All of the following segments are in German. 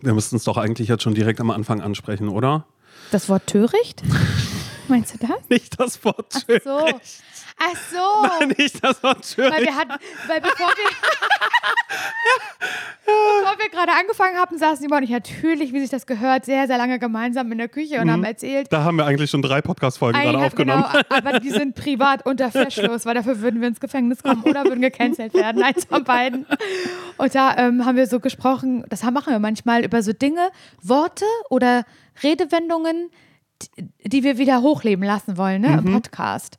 Wir müssten es doch eigentlich jetzt schon direkt am Anfang ansprechen, oder? Das Wort töricht? Meinst du das? Nicht das Wort Ach töricht. so. Ach so. Nein, nicht das Wort Weil töricht. wir hatten, weil bevor wir, bevor wir gerade angefangen haben, saßen Simon und ich natürlich, wie sich das gehört, sehr, sehr lange gemeinsam in der Küche und haben erzählt. Da haben wir eigentlich schon drei Podcast-Folgen gerade aufgenommen. Genau, aber die sind privat unter Verschluss, weil dafür würden wir ins Gefängnis kommen oder würden gecancelt werden, eins von beiden. Und da ähm, haben wir so gesprochen, das machen wir manchmal über so Dinge, Worte oder Redewendungen, die, wir wieder hochleben lassen wollen, ne, Mhm. im Podcast.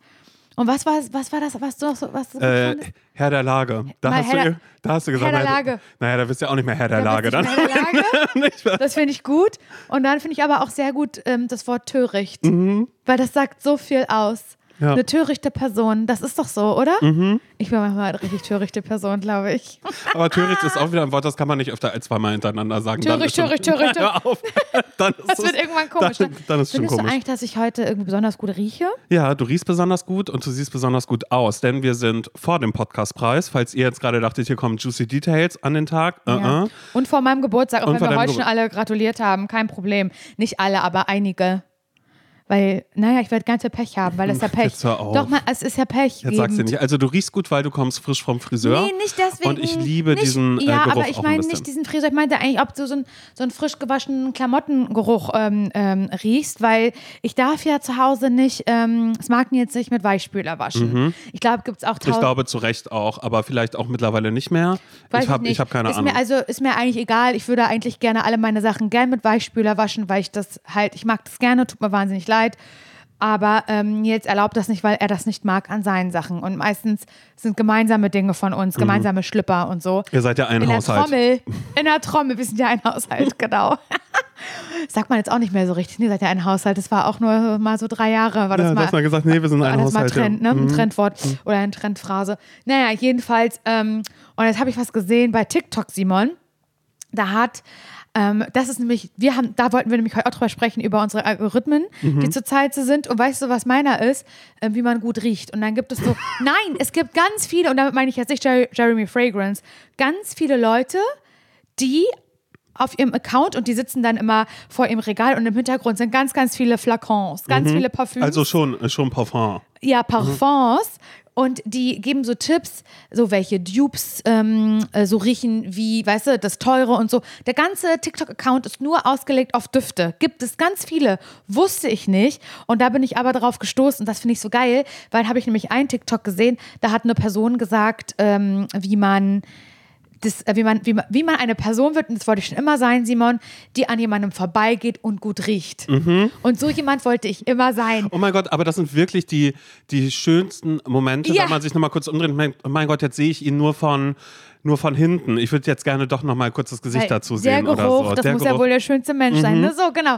Und was war, was war das, was du noch so, was du Äh? Herr der Lage. Da hast, Herr du, der- da hast du gesagt, Herr der Lage. Naja, da bist du ja auch nicht mehr Herr der Da Lage. Dann. Herr der Lage. Das finde ich gut. Und dann finde ich aber auch sehr gut ähm, das Wort töricht. Mhm. Weil das sagt so viel aus. Ja. Eine törichte Person, das ist doch so, oder? Ich bin manchmal eine richtig törichte Person, glaube ich. Aber töricht ist auch wieder ein Wort, das kann man nicht öfter als zweimal hintereinander sagen. Töricht, töricht, töricht. Hör auf. Dann ist Das es- wird irgendwann komisch. Dann, dann ist es schon Findest du komisch. eigentlich, dass ich heute irgendwie besonders gut rieche? Ja, du riechst besonders gut und du siehst besonders gut aus, denn wir sind vor dem Podcastpreis. Falls ihr jetzt gerade dachtet, hier kommen Juicy Details an den Tag. Ja. äh. Und vor meinem Geburtstag, auch Und wenn wir heute schon alle gratuliert haben, kein Problem. Nicht alle, aber einige. Weil, naja, ich werde ganz viel Pech haben, weil das ist ja Pech. Jetzt hör auf. Doch mal, es ist ja Pech. Jetzt sagst du nicht. Also du riechst gut, weil du kommst frisch vom Friseur. Nee, nicht deswegen. Und ich liebe nicht, diesen äh, Ja, Geruch aber ich meine nicht diesen Friseur. Ich meinte eigentlich, ob du so, ein, so einen frisch gewaschenen Klamottengeruch ähm, ähm, riechst, weil ich darf ja zu Hause nicht ähm, das Marken jetzt nicht mit Weichspüler waschen. Ich glaube, gibt es auch Mhm. ich glaube zu Recht auch, aber vielleicht auch mittlerweile nicht mehr. Weiß ich habe nicht. ich hab keine ist Ahnung. Mir also ist mir eigentlich egal. Ich würde eigentlich gerne alle meine Sachen gern mit Weichspüler waschen, weil ich das halt, ich mag das gerne, tut mir wahnsinnig leid. Aber ähm, jetzt erlaubt das nicht, weil er das nicht mag an seinen Sachen. Und meistens sind gemeinsame Dinge von uns, gemeinsame Schlipper und so. Ihr seid ja ein in Mhm. Haushalt. der Trommel. In der Trommel, wir sind ja ein Haushalt, genau. Sagt man jetzt auch nicht mehr so richtig. Nee, seid ja ein Haushalt. Das war auch nur mal so drei Jahre. War das ja, du mal, hast mal gesagt, nee, wir sind ein war das mal Haushalt. ja. Trend, ne? Ein Mhm. Trendwort oder eine Trendphrase. Naja, jedenfalls, ähm, und jetzt habe ich was gesehen bei TikTok, Simon. Da hat, ähm, das ist nämlich, wir haben, da wollten wir nämlich heute auch drüber sprechen, über unsere Algorithmen, Mhm. die zurzeit so sind. Und weißt du, was meiner ist? Ähm, wie man gut riecht. Und dann gibt es so, nein, es gibt ganz viele, und damit meine ich jetzt nicht Jer Jeremy Fragrance, ganz viele Leute, die auf ihrem Account und die sitzen dann immer vor ihrem Regal und im Hintergrund sind ganz, ganz viele Flakons, ganz viele Parfüms Also schon, äh, schon Parfum. ja, Parfums. Und die geben so Tipps, so welche Dupes ähm, äh, so riechen wie, weißt du, das Teure und so. Der ganze TikTok-Account ist nur ausgelegt auf Düfte. Gibt es ganz viele. Wusste ich nicht. Und da bin ich aber drauf gestoßen. Das finde ich so geil, weil habe ich nämlich einen TikTok gesehen, da hat eine Person gesagt, ähm, wie man das, äh, wie, man, wie, man, wie man eine Person wird, und das wollte ich schon immer sein, Simon, die an jemandem vorbeigeht und gut riecht. Und so jemand wollte ich immer sein. Oh mein Gott, aber das sind wirklich die, die schönsten Momente, Ja. wenn man sich nochmal kurz umdreht. Mein, oh mein Gott, jetzt sehe ich ihn nur von, nur von hinten. Ich würde jetzt gerne doch nochmal kurz das Gesicht Weil dazu sehen Geruch, oder so. das der muss ja Geruch. wohl der schönste Mensch sein, ne? So, genau.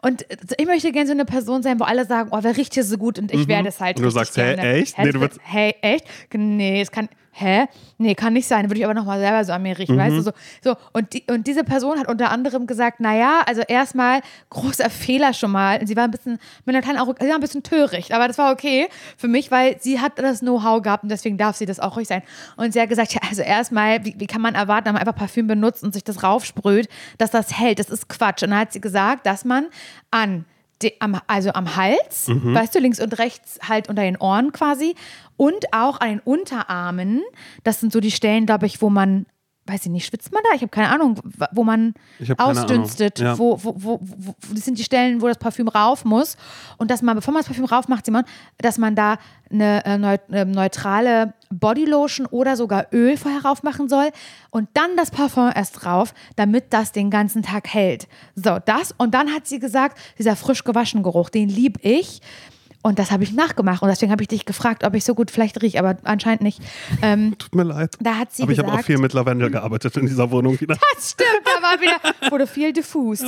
Und äh, ich möchte gerne so eine Person sein, wo alle sagen, oh, wer riecht hier so gut? Und ich werde es halt Und du sagst, gerne. echt? Hä, Nee, du hey, echt? Nee, es kann, hä? Nee, kann nicht sein. Würde ich aber nochmal selber so an mir riechen, Mhm. weißt du? So, so. Und, die, und diese Person hat unter anderem gesagt, naja, also erstmal großer Fehler schon mal. Und sie war ein bisschen, mit einer kleinen Arro- sie war ein bisschen töricht, aber das war okay für mich, weil sie hat das Know-how gehabt und deswegen darf sie das auch ruhig sein. Und sie hat gesagt, ja, also erstmal, wie, wie kann man erwarten, wenn man einfach Parfüm benutzt und sich das raufsprüht, dass das hält? Das ist Quatsch. Und dann hat sie gesagt, dass man an am, also am Hals, weißt du, links und rechts halt unter den Ohren quasi und auch an den Unterarmen. Das sind so die Stellen, glaube ich, wo man, weiß ich nicht, schwitzt man da? Ich habe keine Ahnung, wo man ausdünstet, ja. wo, wo, wo, wo, das sind die Stellen, wo das Parfüm rauf muss. Und dass man, bevor man das Parfüm rauf macht, Simon, dass man da eine äh, neu, äh, neutrale Bodylotion oder sogar Öl vorher rauf machen soll und dann das Parfum erst drauf, damit das den ganzen Tag hält. So, das. Und dann hat sie gesagt, dieser frisch gewaschene Geruch, den lieb ich. Und das habe ich nachgemacht. Und deswegen habe ich dich gefragt, ob ich so gut vielleicht rieche, aber anscheinend nicht. Ähm, Tut mir leid. da hat sie Aber ich habe auch viel mit Lavendel gearbeitet in dieser Wohnung wieder. das stimmt, da war wieder, wurde viel diffust.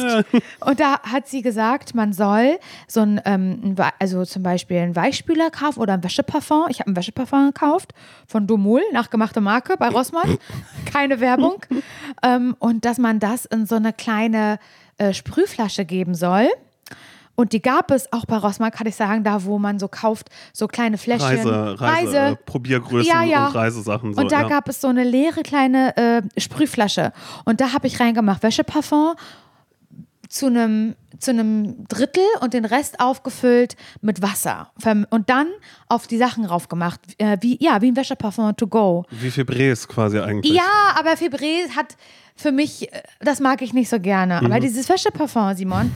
Und da hat sie gesagt, man soll so ein, ähm, also zum Beispiel einen Weichspüler kaufen oder ein Wäscheparfum. Ich habe ein Wäscheparfum gekauft von Domul, nachgemachte Marke bei Rossmann. Keine Werbung. ähm, und dass man das in so eine kleine äh, Sprühflasche geben soll. Und die gab es auch bei Rossmann, kann ich sagen, da wo man so kauft, so kleine Fläschchen. Reise, Reise, Äh, Probiergrößen Ja, ja. und Reisesachen. So, und da ja. gab es so eine leere kleine äh, Sprühflasche. Und da habe ich reingemacht Wäscheparfum zu einem zu einem Drittel und den Rest aufgefüllt mit Wasser. Und dann auf die Sachen raufgemacht. Äh, wie, ja, wie ein Wäscheparfum to go. Wie viel Bres quasi eigentlich? Ja, aber Febré hat für mich, äh, das mag ich nicht so gerne. Mhm. Aber dieses Wäscheparfum, Simon,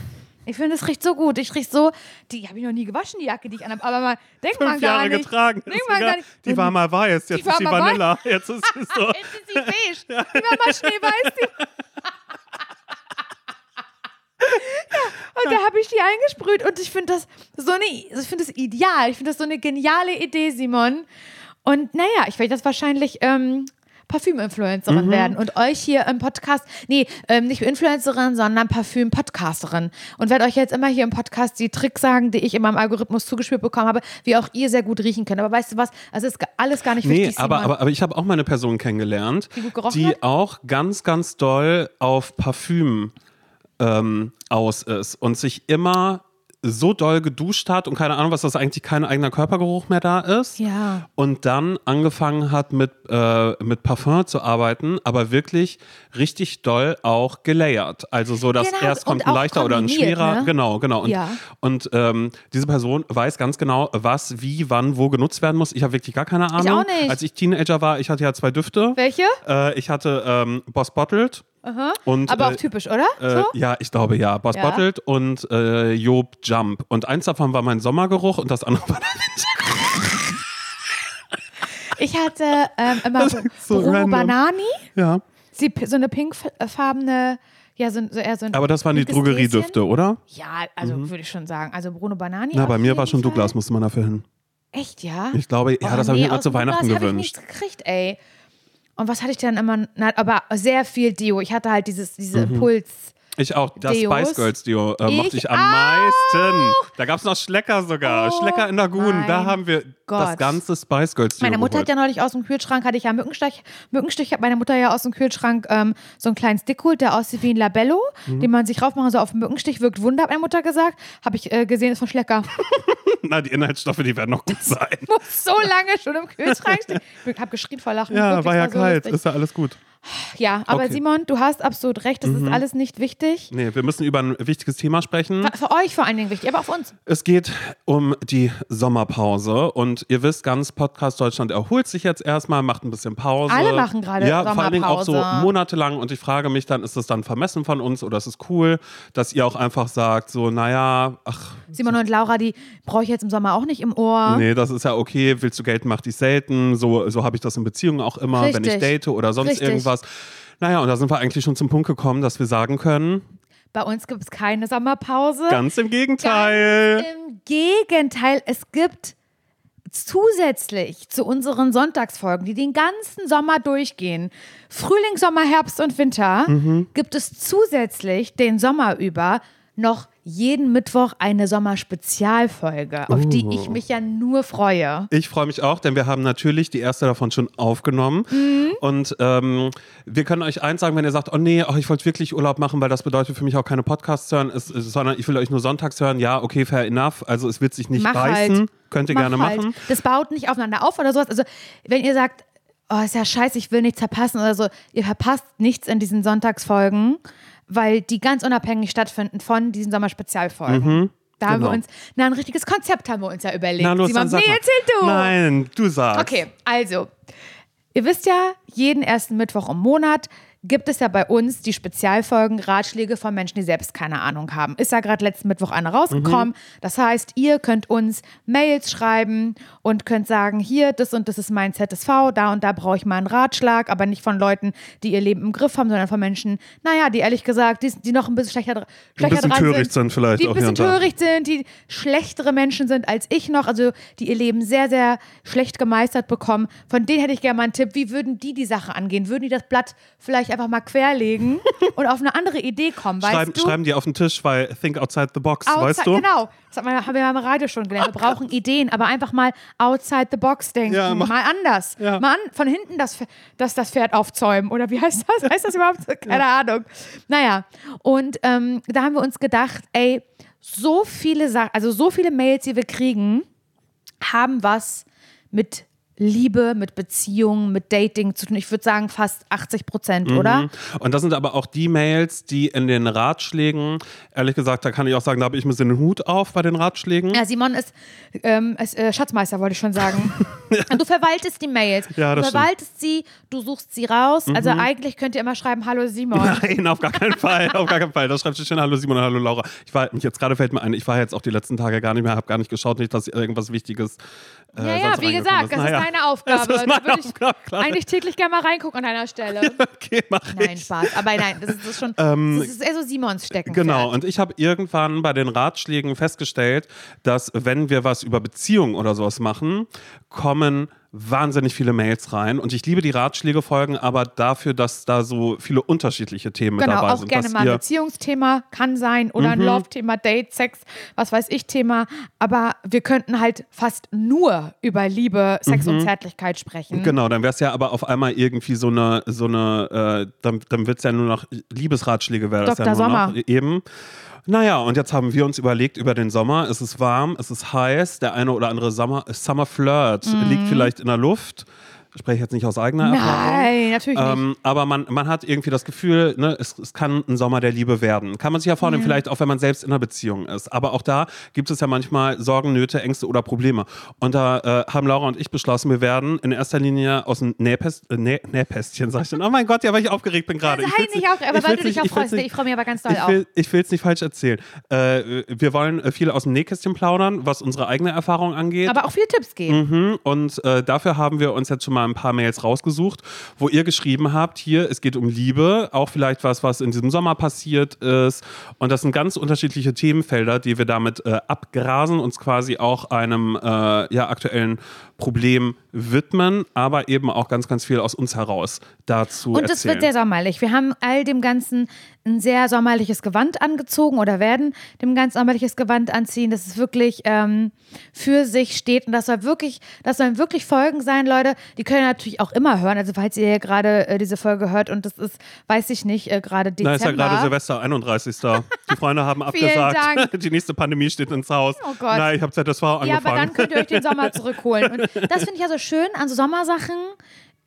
ich finde, es riecht so gut. Ich rieche so, die habe ich noch nie gewaschen, die Jacke, die ich anhabe. Aber man denkt man Fünf gar Jahre nicht. getragen. Denkt man gar nicht. Die war mal weiß, jetzt war ist sie mal weiß. Vanilla. Jetzt ist sie so. Jetzt ist sie beige. Die war mal schneeweiß. Die ja, und da habe ich die eingesprüht und ich finde das so eine, ich finde das ideal. Ich finde das so eine geniale Idee, Simon. Und naja, ich werde das wahrscheinlich ähm, Parfüm-Influencerin Mhm. werden und euch hier im Podcast, nee, ähm, nicht Influencerin, sondern Parfüm-Podcasterin und werde euch jetzt immer hier im Podcast die Tricks sagen, die ich in meinem Algorithmus zugespielt bekommen habe, wie auch ihr sehr gut riechen könnt. Aber weißt du was? Also ist alles gar nicht Nee, wichtig, aber, Simon. aber, aber ich habe auch mal eine Person kennengelernt, Die die auch ganz, ganz doll auf Parfüm ähm, aus ist und sich immer so doll geduscht hat und keine Ahnung, was das eigentlich kein eigener Körpergeruch mehr da ist. Ja. Und dann angefangen hat mit, äh, mit Parfum zu arbeiten, aber wirklich richtig doll auch gelayert. Also so, dass Genau, erst kommt ein leichter oder ein schwerer. ne? Genau, genau. Und, Ja. und ähm, diese Person weiß ganz genau, was, wie, wann, wo genutzt werden muss. Ich habe wirklich gar keine Ahnung. auch nicht. Als ich Teenager war, ich hatte ja zwei Düfte. Welche? Äh, ich hatte ähm, Boss Bottled. Und, Aber äh, auch typisch, oder? äh, so? ja, ich glaube ja. Boss Ja. Bottled und äh, Job Jump. Und eins davon war mein Sommergeruch und das andere war der Wintergeruch. Ich hatte ähm, immer Das so random. Banani, Ja. sie, so eine pinkfarbene, ja, so, so eher so ein Aber das waren die Drogeriedüfte, oder? Ja, also würde ich schon sagen. Also Bruno Banani. Na, bei mir war schon Fall. Douglas, musste man dafür hin. Echt, ja? Ich glaube, ja, Oh, das habe nee, ich mir immer zu Weihnachten Douglas hab ich gewünscht. nichts gekriegt, ey. Und was hatte ich denn immer? Na, aber sehr viel Deo. Ich hatte halt dieses, diese Mhm. Impuls. Ich auch, das Deos. Spice Girls Dio äh, mochte Ich am meisten. Da gab es noch Schlecker sogar. Oh Schlecker in Lagun. Da haben wir das Gott. ganze Spice Girls Dio Meine Mutter geholt. hat ja neulich aus dem Kühlschrank, hatte ich ja Mückenstich, Mückenstich hat meine Mutter ja aus dem Kühlschrank ähm, so einen kleinen Stick geholt, der aussieht wie ein Labello, Mhm. den man sich raufmachen soll auf den Mückenstich, wirkt Wunder, hat meine Mutter gesagt. Habe ich äh, gesehen, ist von Schlecker. Na, die Inhaltsstoffe, die werden noch gut sein. Muss so lange schon im Kühlschrank stehen. Ich habe geschrien vor Lachen. Ja, war ja so kalt. lustig. Ist ja alles gut. Ja, aber Okay. Mhm. Simon, du hast absolut recht, das ist alles nicht wichtig. Nee, wir müssen über ein wichtiges Thema sprechen. Für euch vor allen Dingen wichtig, aber auch für uns. Es geht um die Sommerpause und ihr wisst, ganz Podcast Deutschland erholt sich jetzt erstmal, macht ein bisschen Pause. Alle machen gerade Ja, vor allen Dingen auch so Sommerpause. monatelang und ich frage mich dann, ist das dann vermessen von uns oder ist es cool, dass ihr auch einfach sagt, so, naja, ach, Simon und Laura, die brauche ich jetzt im Sommer auch nicht im Ohr. nee, das ist ja okay, willst du gelten, mach dich selten. So, so habe ich das in Beziehungen auch immer, wenn ich Richtig. date oder sonst Richtig. irgendwas. Naja, und da sind wir eigentlich schon zum Punkt gekommen, dass wir sagen können, Bei uns gibt es keine Sommerpause. ganz im Gegenteil. Im Gegenteil, es gibt zusätzlich zu unseren Sonntagsfolgen, die den ganzen Sommer durchgehen, Frühling, Sommer, Herbst und Winter, Mhm. gibt es zusätzlich den Sommer über noch jeden Mittwoch eine Sommerspezialfolge, auf die Oh. ich mich ja nur freue. Ich freue mich auch, denn wir haben natürlich die erste davon schon aufgenommen. Mhm. Und ähm, wir können euch eins sagen, wenn ihr sagt, oh nee, oh, ich wollte wirklich Urlaub machen, weil das bedeutet für mich auch keine Podcasts hören, es, es, sondern ich will euch nur sonntags hören. Ja, okay, fair enough. Also es wird sich nicht Mach beißen. halt. Könnt ihr Mach gerne halt. machen. Das baut nicht aufeinander auf oder sowas. Also, wenn ihr sagt, oh, ist ja scheiße, ich will nichts verpassen oder so, ihr verpasst nichts in diesen Sonntagsfolgen, weil die ganz unabhängig stattfinden von diesen Sommerspezialfolgen. Da haben wir genau. uns, na, ein richtiges Konzept haben wir uns ja überlegt. Na los, Simon, dann nee, erzähl du. Nein, du sagst. Okay, also, ihr wisst ja, jeden ersten Mittwoch im Monat gibt es ja bei uns die Spezialfolgen Ratschläge von Menschen, die selbst keine Ahnung haben. Ist ja gerade letzten Mittwoch eine rausgekommen. Mhm. Das heißt, ihr könnt uns Mails schreiben und könnt sagen, hier, das und das ist mein ZSV, da und da brauche ich mal einen Ratschlag, aber nicht von Leuten, die ihr Leben im Griff haben, sondern von Menschen, naja, die ehrlich gesagt, die, die noch ein bisschen schlechter, schlechter bisschen dran töricht sind vielleicht die auch ein bisschen töricht sind, die schlechtere Menschen sind als ich noch, also die ihr Leben sehr, sehr schlecht gemeistert bekommen. Von denen hätte ich gerne mal einen Tipp. Wie würden die die Sache angehen? Würden die das Blatt vielleicht vielleicht einfach mal querlegen und auf eine andere Idee kommen, weißt Schreiben, du? schreiben die auf den Tisch, weil think outside the box, Outside, weißt du? Genau. Das hat man, haben wir beim Radio schon gelernt. Wir brauchen Ideen, aber einfach mal outside the box denken. Ja, mach- mal anders. Ja. Mal an, von hinten das, das, das Pferd aufzäumen. Oder wie heißt das? Heißt das überhaupt? Keine Ahnung. Naja, und ähm, da haben wir uns gedacht, ey, so viele Sachen, also so viele Mails, die wir kriegen, haben was mit Liebe, mit Beziehung, mit Dating zu tun. Ich würde sagen fast 80 Prozent, oder? Mhm. Und das sind aber auch die Mails, die in den Ratschlägen, ehrlich gesagt, da kann ich auch sagen, da habe ich ein bisschen den Hut auf bei den Ratschlägen. Ja, Simon ist, ähm, ist äh, Schatzmeister, wollte ich schon sagen. Du verwaltest die Mails. Ja, du das verwaltest sie, du suchst sie raus. Also eigentlich könnt ihr immer schreiben, hallo Simon. Nein, auf gar keinen Fall, auf gar keinen Fall. Da schreibst du schön Hallo Simon und Hallo Laura. Ich war jetzt gerade fällt mir ein, ich war jetzt auch die letzten Tage gar nicht mehr, habe gar nicht geschaut, nicht, dass irgendwas Wichtiges. Äh, Ja, ja, wie gesagt, das Naja. ist deine Aufgabe. Das ist meine da würde ich Aufgabe, klar. eigentlich täglich gerne mal reingucken an deiner Stelle. Okay, mach Nein, ich. Spaß. Aber nein, das ist, das ist schon, das ist eher so Simons Stecken. Genau, und ich habe irgendwann bei den Ratschlägen festgestellt, dass wenn wir was über Beziehungen oder sowas machen, kommen wahnsinnig viele Mails rein. Und ich liebe die Ratschläge-Folgen, aber dafür, dass da so viele unterschiedliche Themen Genau, dabei auch sind. gerne dass mal ein Mhm. Beziehungsthema kann sein oder ein Love-Thema, Date, Sex, was weiß ich Thema. Aber wir könnten halt fast nur über Liebe, Sex und Zärtlichkeit sprechen. Genau, dann wäre es ja aber auf einmal irgendwie so eine, so eine, äh, dann, dann wird es ja nur noch Liebesratschläge, wäre das Dr. ja nur Sommer. noch eben. Naja, und jetzt haben wir uns überlegt über den Sommer. Es ist warm, es ist heiß, der eine oder andere Summer, Summer Flirt liegt vielleicht in der Luft. Ich spreche jetzt nicht aus eigener Erfahrung. Nein, natürlich nicht. Ähm, aber man, man hat irgendwie das Gefühl, ne, es, es kann ein Sommer der Liebe werden. Kann man sich ja vornehmen, vielleicht auch, wenn man selbst in einer Beziehung ist. Aber auch da gibt es ja manchmal Sorgen, Nöte, Ängste oder Probleme. Und da äh, haben Laura und ich beschlossen, wir werden in erster Linie aus dem Nähpest, äh, Näh, Nähpästchen, sag ich dann. Oh mein Gott, ja, weil ich aufgeregt bin gerade. Also Ich nicht auch, aber ich weil du dich nicht- auch ich freust. nicht- Ich freue mich aber ganz doll ich auch. will, ich will es nicht falsch erzählen. Äh, wir wollen äh, viel aus dem Nähkästchen plaudern, was unsere eigene Erfahrung angeht. Aber auch viele Tipps geben. Mhm, Und äh, dafür haben wir uns jetzt schon mal ein paar Mails rausgesucht, wo ihr geschrieben habt, hier, es geht um Liebe, auch vielleicht was, was in diesem Sommer passiert ist. Und das sind ganz unterschiedliche Themenfelder, die wir damit äh, abgrasen, uns quasi auch einem äh, ja, aktuellen Problem widmen, aber eben auch ganz, ganz viel aus uns heraus dazu Und es wird sehr sommerlich. Wir haben all dem Ganzen ein sehr sommerliches Gewand angezogen oder werden dem ganz sommerliches Gewand anziehen, dass es wirklich ähm, für sich steht. Und das soll wirklich, das sollen wirklich Folgen sein, Leute. Die können natürlich auch immer hören. Also falls ihr gerade äh, diese Folge hört und das ist, weiß ich nicht, äh, gerade Da Dezember. ist ja gerade Silvester 31. Die Freunde haben abgesagt. Die nächste Pandemie steht ins Haus. Oh Gott. Nein, ich habe ZSV angefangen. Ja, aber dann könnt ihr euch den Sommer zurückholen. Und das finde ich ja so schön an so Sommersachen,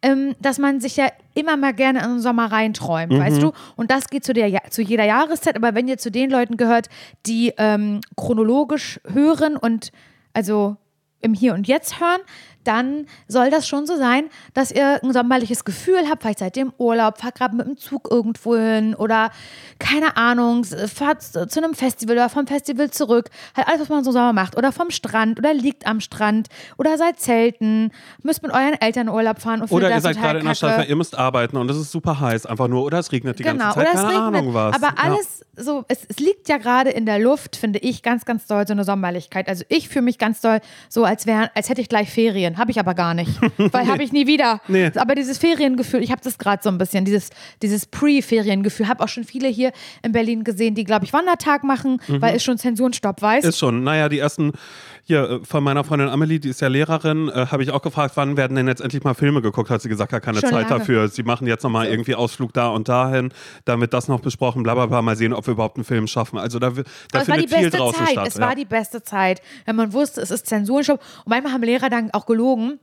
ähm, dass man sich ja immer mal gerne in den Sommer reinträumt, Mhm. weißt du? Und das geht zu, der, Ja- zu jeder Jahreszeit. Aber wenn ihr zu den Leuten gehört, die ähm, chronologisch hören und also im Hier und Jetzt hören, dann soll das schon so sein, dass ihr ein sommerliches Gefühl habt. Vielleicht seid ihr im Urlaub, fahrt gerade mit dem Zug irgendwo hin oder keine Ahnung, fahrt zu einem Festival oder vom Festival zurück. Halt alles, was man so Sommer macht. Oder vom Strand oder liegt am Strand oder seid zelten, müsst mit euren Eltern Urlaub fahren und Oder ihr seid gerade in der Stadt, ihr müsst arbeiten und es ist super heiß, einfach nur. Oder es regnet die Genau, ganze Zeit, oder es keine regnet. Ahnung was. Aber Ja. alles so, es, es liegt ja gerade in der Luft, finde ich, ganz, ganz doll so eine Sommerlichkeit. Also ich fühle mich ganz doll so, als, wär, als hätte ich gleich Ferien. Habe ich aber gar nicht, weil habe ich nie wieder. Nee. Aber dieses Feriengefühl, ich habe das gerade so ein bisschen, dieses, dieses Pre-Feriengefühl. Habe auch schon viele hier in Berlin gesehen, die, glaube ich, Wandertag machen, weil ist schon Zensurenstopp, weißt Mhm. Ist schon. Naja, die ersten, hier äh, von meiner Freundin Amelie, die ist ja Lehrerin, äh, habe ich auch gefragt, wann werden denn jetzt endlich mal Filme geguckt? Hat sie gesagt, ja, keine Schon Zeit lange. dafür. Sie machen jetzt nochmal irgendwie Ausflug da und dahin, dann wird das noch besprochen, bla bla bla, mal sehen, ob wir überhaupt einen Film schaffen. Also da, da Aber es war die findet viel beste draußen Zeit. statt. Es ja. war die beste Zeit, wenn man wusste, es ist Zensurenstopp. Und manchmal haben Lehrer dann auch gelogen.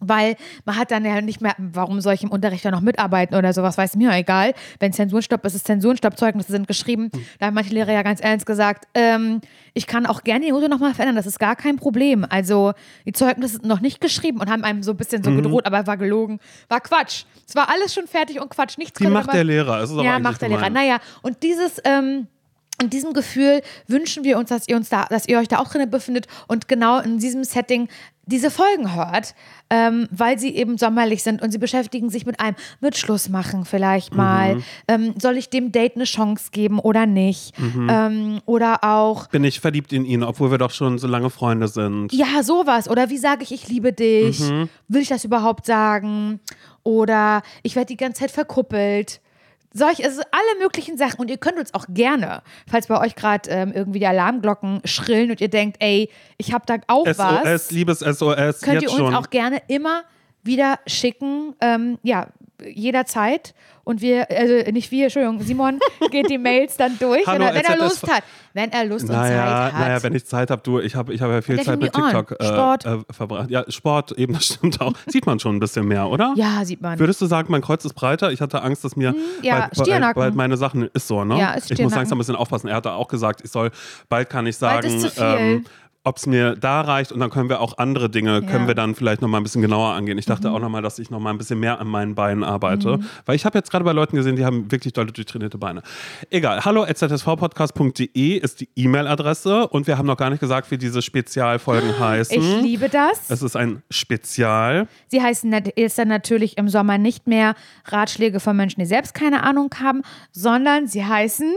Weil man hat dann ja nicht mehr, warum soll ich im Unterricht ja noch mitarbeiten oder sowas, weiß mir egal. Wenn Zensurenstopp ist, ist Zensurenstopp, Zeugnisse sind geschrieben. Hm. Da haben manche Lehrer ja ganz ernst gesagt, ähm, ich kann auch gerne die Note nochmal verändern, das ist gar kein Problem. Also die Zeugnisse sind noch nicht geschrieben und haben einem so ein bisschen Mhm. so gedroht, aber war gelogen. War Quatsch. Es war alles schon fertig und Quatsch. Nichts Die Macht der Lehrer, es ist aber ja, macht der Lehrer. gemein. Naja, und dieses, ähm, in diesem Gefühl wünschen wir uns, dass ihr uns da, dass ihr euch da auch drin befindet und genau in diesem Setting diese Folgen hört, ähm, weil sie eben sommerlich sind und sie beschäftigen sich mit einem, mit Schluss machen vielleicht mal. Mhm. Ähm, soll ich dem Date eine Chance geben oder nicht? Mhm. Ähm, oder auch, Bin ich verliebt in ihn, obwohl wir doch schon so lange Freunde sind. ja, sowas. Oder wie sage ich, ich liebe dich? Mhm. Will ich das überhaupt sagen? Oder ich werde die ganze Zeit verkuppelt. Solche, also alle möglichen Sachen. Und ihr könnt uns auch gerne, falls bei euch gerade ähm, irgendwie die Alarmglocken schrillen und ihr denkt, ey, ich habe da auch was, SOS, liebes SOS, könnt ihr uns schon. auch gerne immer wieder schicken. Ähm, ja, jederzeit. Und wir, also nicht wir, Entschuldigung, Simon geht die Mails dann durch, Hallo, wenn, er, wenn er. Lust hat. Wenn er Lust und naja, Zeit hat. naja, wenn ich Zeit habe, du, ich habe ich hab ja viel Zeit mit. TikTok äh, Sport. Äh, verbracht. Ja, Sport, eben, das stimmt auch. Sieht man schon ein bisschen mehr, oder? ja, sieht man. Würdest du sagen, mein Kreuz ist breiter? Ich hatte Angst, dass mir Hm, ja, bald, bald, bald meine Sachen ist so, ne? Ja, ist ich muss langsam ein bisschen aufpassen. Er hatte auch gesagt, ich soll bald kann ich sagen, ähm, ob es mir da reicht und dann können wir auch andere Dinge, Ja. Mhm. können wir dann vielleicht noch mal ein bisschen genauer angehen. Ich dachte auch noch mal, dass ich noch mal ein bisschen mehr an meinen Beinen arbeite, weil ich habe jetzt gerade bei Leuten gesehen, die haben wirklich dolle durchtrainierte Beine. Egal, hallo zsvpodcast.de ist die E-Mail-Adresse und wir haben noch gar nicht gesagt, wie diese Spezialfolgen heißen. Ich liebe das. es ist ein Spezial. Sie heißen jetzt dann natürlich im Sommer nicht mehr Ratschläge von Menschen, die selbst keine Ahnung haben, sondern sie heißen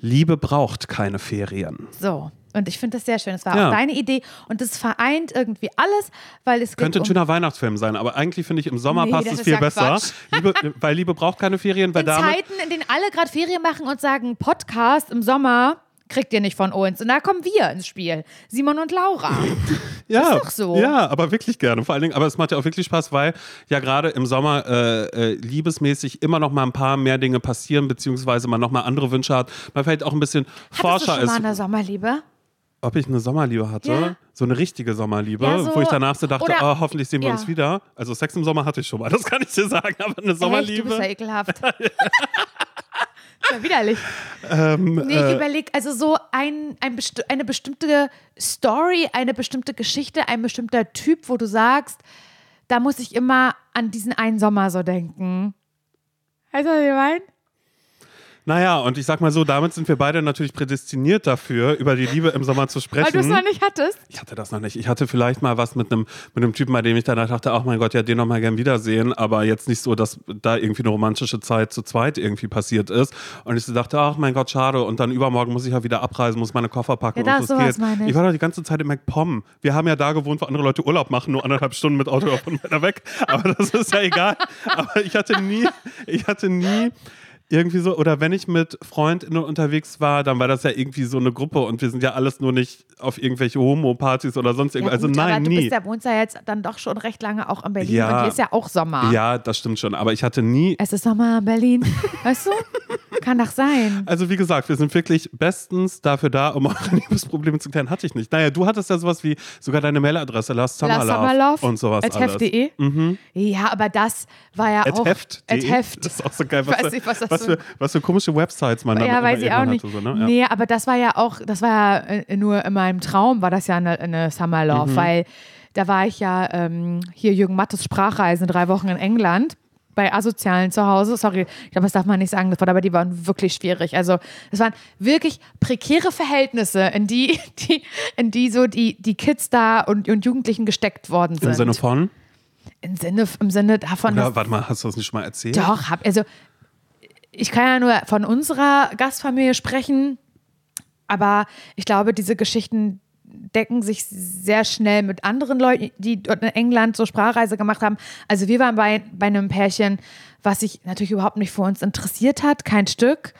Liebe braucht keine Ferien. so. Und ich finde das sehr schön. Es war Ja. auch deine Idee und es vereint irgendwie alles, weil es Könnte ein um schöner Weihnachtsfilm sein, aber eigentlich finde ich im Sommer Nee, passt das es ist viel ja besser. Liebe, weil Liebe braucht keine Ferien, weil in. Zeiten, in denen alle gerade Ferien machen und sagen, Podcast im Sommer kriegt ihr nicht von uns. Und da kommen wir ins Spiel. Simon und Laura. Ja, ist doch so. Ja, aber wirklich gerne. Vor allen Dingen, aber es macht ja auch wirklich Spaß, weil ja gerade im Sommer äh, äh, liebesmäßig immer noch mal ein paar mehr Dinge passieren, beziehungsweise man noch mal andere Wünsche hat. Man vielleicht auch ein bisschen Hattest du forscher schon mal ist. eine Sommerliebe? Ob ich eine Sommerliebe hatte? Ja. So eine richtige Sommerliebe, Ja, so- wo ich danach so dachte, oh, hoffentlich sehen wir ja. uns wieder. Also Sex im Sommer hatte ich schon mal, das kann ich dir sagen, aber eine Echt, du Sommerliebe. bist ja ekelhaft. ist ja widerlich. ähm, Nee, ich äh, überlege, also so ein, ein besti eine bestimmte Story, eine bestimmte Geschichte, ein bestimmter Typ, wo du sagst, da muss ich immer an diesen einen Sommer so denken. Weißt du, was ich meine? Naja, und ich sag mal so, damit sind wir beide natürlich prädestiniert dafür, über die Liebe im Sommer zu sprechen. Weil du es noch nicht hattest. Ich hatte das noch nicht. Ich hatte vielleicht mal was mit einem mit einem Typen, bei dem ich danach dachte, ach mein Gott, ja, den noch mal gern wiedersehen, aber jetzt nicht so, dass da irgendwie eine romantische Zeit zu zweit irgendwie passiert ist. Und ich so dachte, ach mein Gott, schade. Und dann übermorgen muss ich ja wieder abreisen, muss meine Koffer packen Ja, und sowas, geht. meine ich. Ich war doch die ganze Zeit in MacPom. Wir haben ja da gewohnt, wo andere Leute Urlaub machen, nur anderthalb Stunden mit Auto von meiner weg. Aber das ist ja egal. Aber ich hatte nie, ich hatte nie irgendwie so, oder wenn ich mit Freundinnen unterwegs war, dann war das ja irgendwie so eine Gruppe und wir sind ja alles nur nicht auf irgendwelche Homo-Partys oder sonst Ja, irgendwas. also gut, nein, aber du nie. bist ja, wohnst ja jetzt dann doch schon recht lange auch in Berlin Ja. und hier ist ja auch Sommer. Ja, das stimmt schon. Aber ich hatte nie. Es ist Sommer in Berlin. Weißt du? Kann doch sein. Also wie gesagt, wir sind wirklich bestens dafür da, um eure Liebesprobleme zu klären. Hatte ich nicht. Naja, du hattest ja sowas wie sogar deine Mailadresse, Last Summer, Last Summer Love und sowas at alles. heft.de. Ja, aber das war ja At auch. At Heft. Das ist auch so geil. Was, weiß nicht, was das was, für- für, was für komische Websites man dann Ja, weiß ich auch nicht. Hatte, so, ne? ja. Nee, aber das war ja auch, das war ja äh, nur in meinem Traum, war das ja eine, eine Summer Mhm. Love, weil da war ich ja ähm, hier Jürgen Mattes Sprachreise, drei Wochen in England. Bei Asozialen zu Hause. Sorry, ich glaube, das darf man nicht sagen, aber die waren wirklich schwierig. Also, es waren wirklich prekäre Verhältnisse, in die, die, in die so die, die Kids da und, und Jugendlichen gesteckt worden sind. Im Sinne von? Im Sinne, im Sinne davon, dass Oder, warte mal, hast du das nicht schon mal erzählt? doch, hab, also ich kann ja nur von unserer Gastfamilie sprechen, aber ich glaube, diese Geschichten decken sich sehr schnell mit anderen Leuten, die dort in England so Sprachreise gemacht haben. Also wir waren bei, bei einem Pärchen, was sich natürlich überhaupt nicht für uns interessiert hat, kein Stück.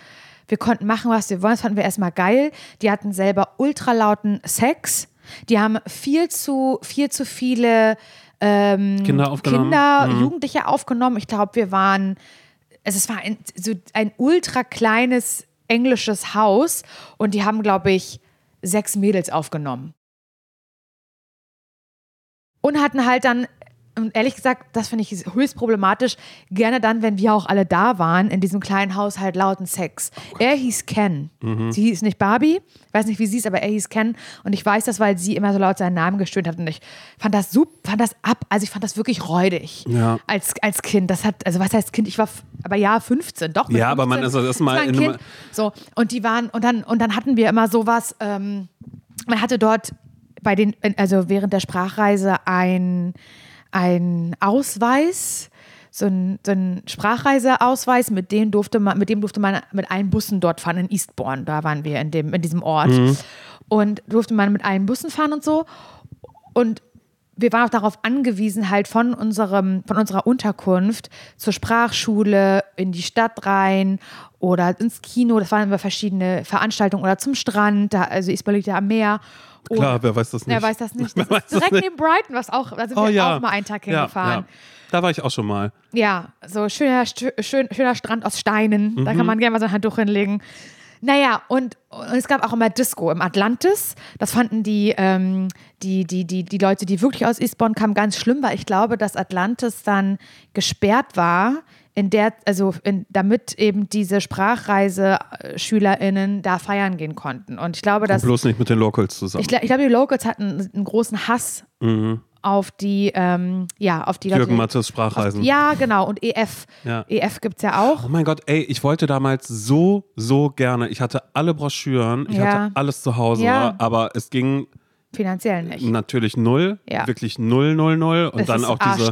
Wir konnten machen, was wir wollen. Das fanden wir erstmal geil. Die hatten selber ultralauten Sex. Die haben viel zu, viel zu viele ähm, Kinder aufgenommen. Kinder, Mhm. Jugendliche aufgenommen. Ich glaube, wir waren, es war ein, so ein ultra kleines englisches Haus und die haben, glaube ich, sechs Mädels aufgenommen. Und hatten halt dann, und ehrlich gesagt, das finde ich höchst problematisch, gerne dann, wenn wir auch alle da waren, in diesem kleinen Haus halt lauten Sex. er hieß Ken. Mhm. Sie hieß nicht Barbie, ich weiß nicht, wie sie ist, aber er hieß Ken. Und ich weiß das, weil sie immer so laut seinen Namen gestöhnt hat. Und ich fand das super, fand das ab, also ich fand das wirklich räudig. Ja. Als, als Kind. Das hat, also was heißt Kind? Ich war aber ja 15, doch. Ja, aber man 15. ist das erste Mal Das war ein Kind. So, und die waren, und dann, und dann hatten wir immer sowas, ähm, man hatte dort bei den, also während der Sprachreise ein, ein Ausweis, so ein, so ein Sprachreiseausweis, mit dem durfte man, mit dem durfte man mit allen Bussen dort fahren in Eastbourne, da waren wir in dem, in diesem Ort. Und durfte man mit allen Bussen fahren und so. Und wir waren auch darauf angewiesen, halt von unserem, von unserer Unterkunft zur Sprachschule, in die Stadt rein oder ins Kino. Das waren immer verschiedene Veranstaltungen oder zum Strand, da, also Isbal liegt ja am Meer. Klar, wer weiß das nicht? Wer weiß das nicht? Das das direkt nicht? neben Brighton, was auch, da sind Oh wir ja. auch mal einen Tag Ja, hingefahren. ja. Da war ich auch schon mal. Ja, so schöner, schön, schöner Strand aus Steinen. Da Mhm. kann man gerne mal so ein Handtuch hinlegen. Naja, und, und es gab auch immer Disco im Atlantis. Das fanden die, ähm, die, die, die, die Leute, die wirklich aus Eastbourne kamen, ganz schlimm, weil ich glaube, dass Atlantis dann gesperrt war, in der, also in, damit eben diese Sprachreise-SchülerInnen da feiern gehen konnten. Und ich glaube, dass Bloß nicht mit den Locals zusammen. ich, ich glaube, die Locals hatten einen großen Hass auf die, ähm, ja, auf die. Mhm. Jürgen Mattes Sprachreisen. Ja, genau. Und EF. Ja. EF gibt es ja auch. Oh mein Gott, ey, ich wollte damals so, so gerne. Ich hatte alle Broschüren, ich Ja. hatte alles zu Hause, Ja. aber es ging Finanziell nicht. natürlich null, Ja. wirklich null, null, null. Und Es dann auch diese,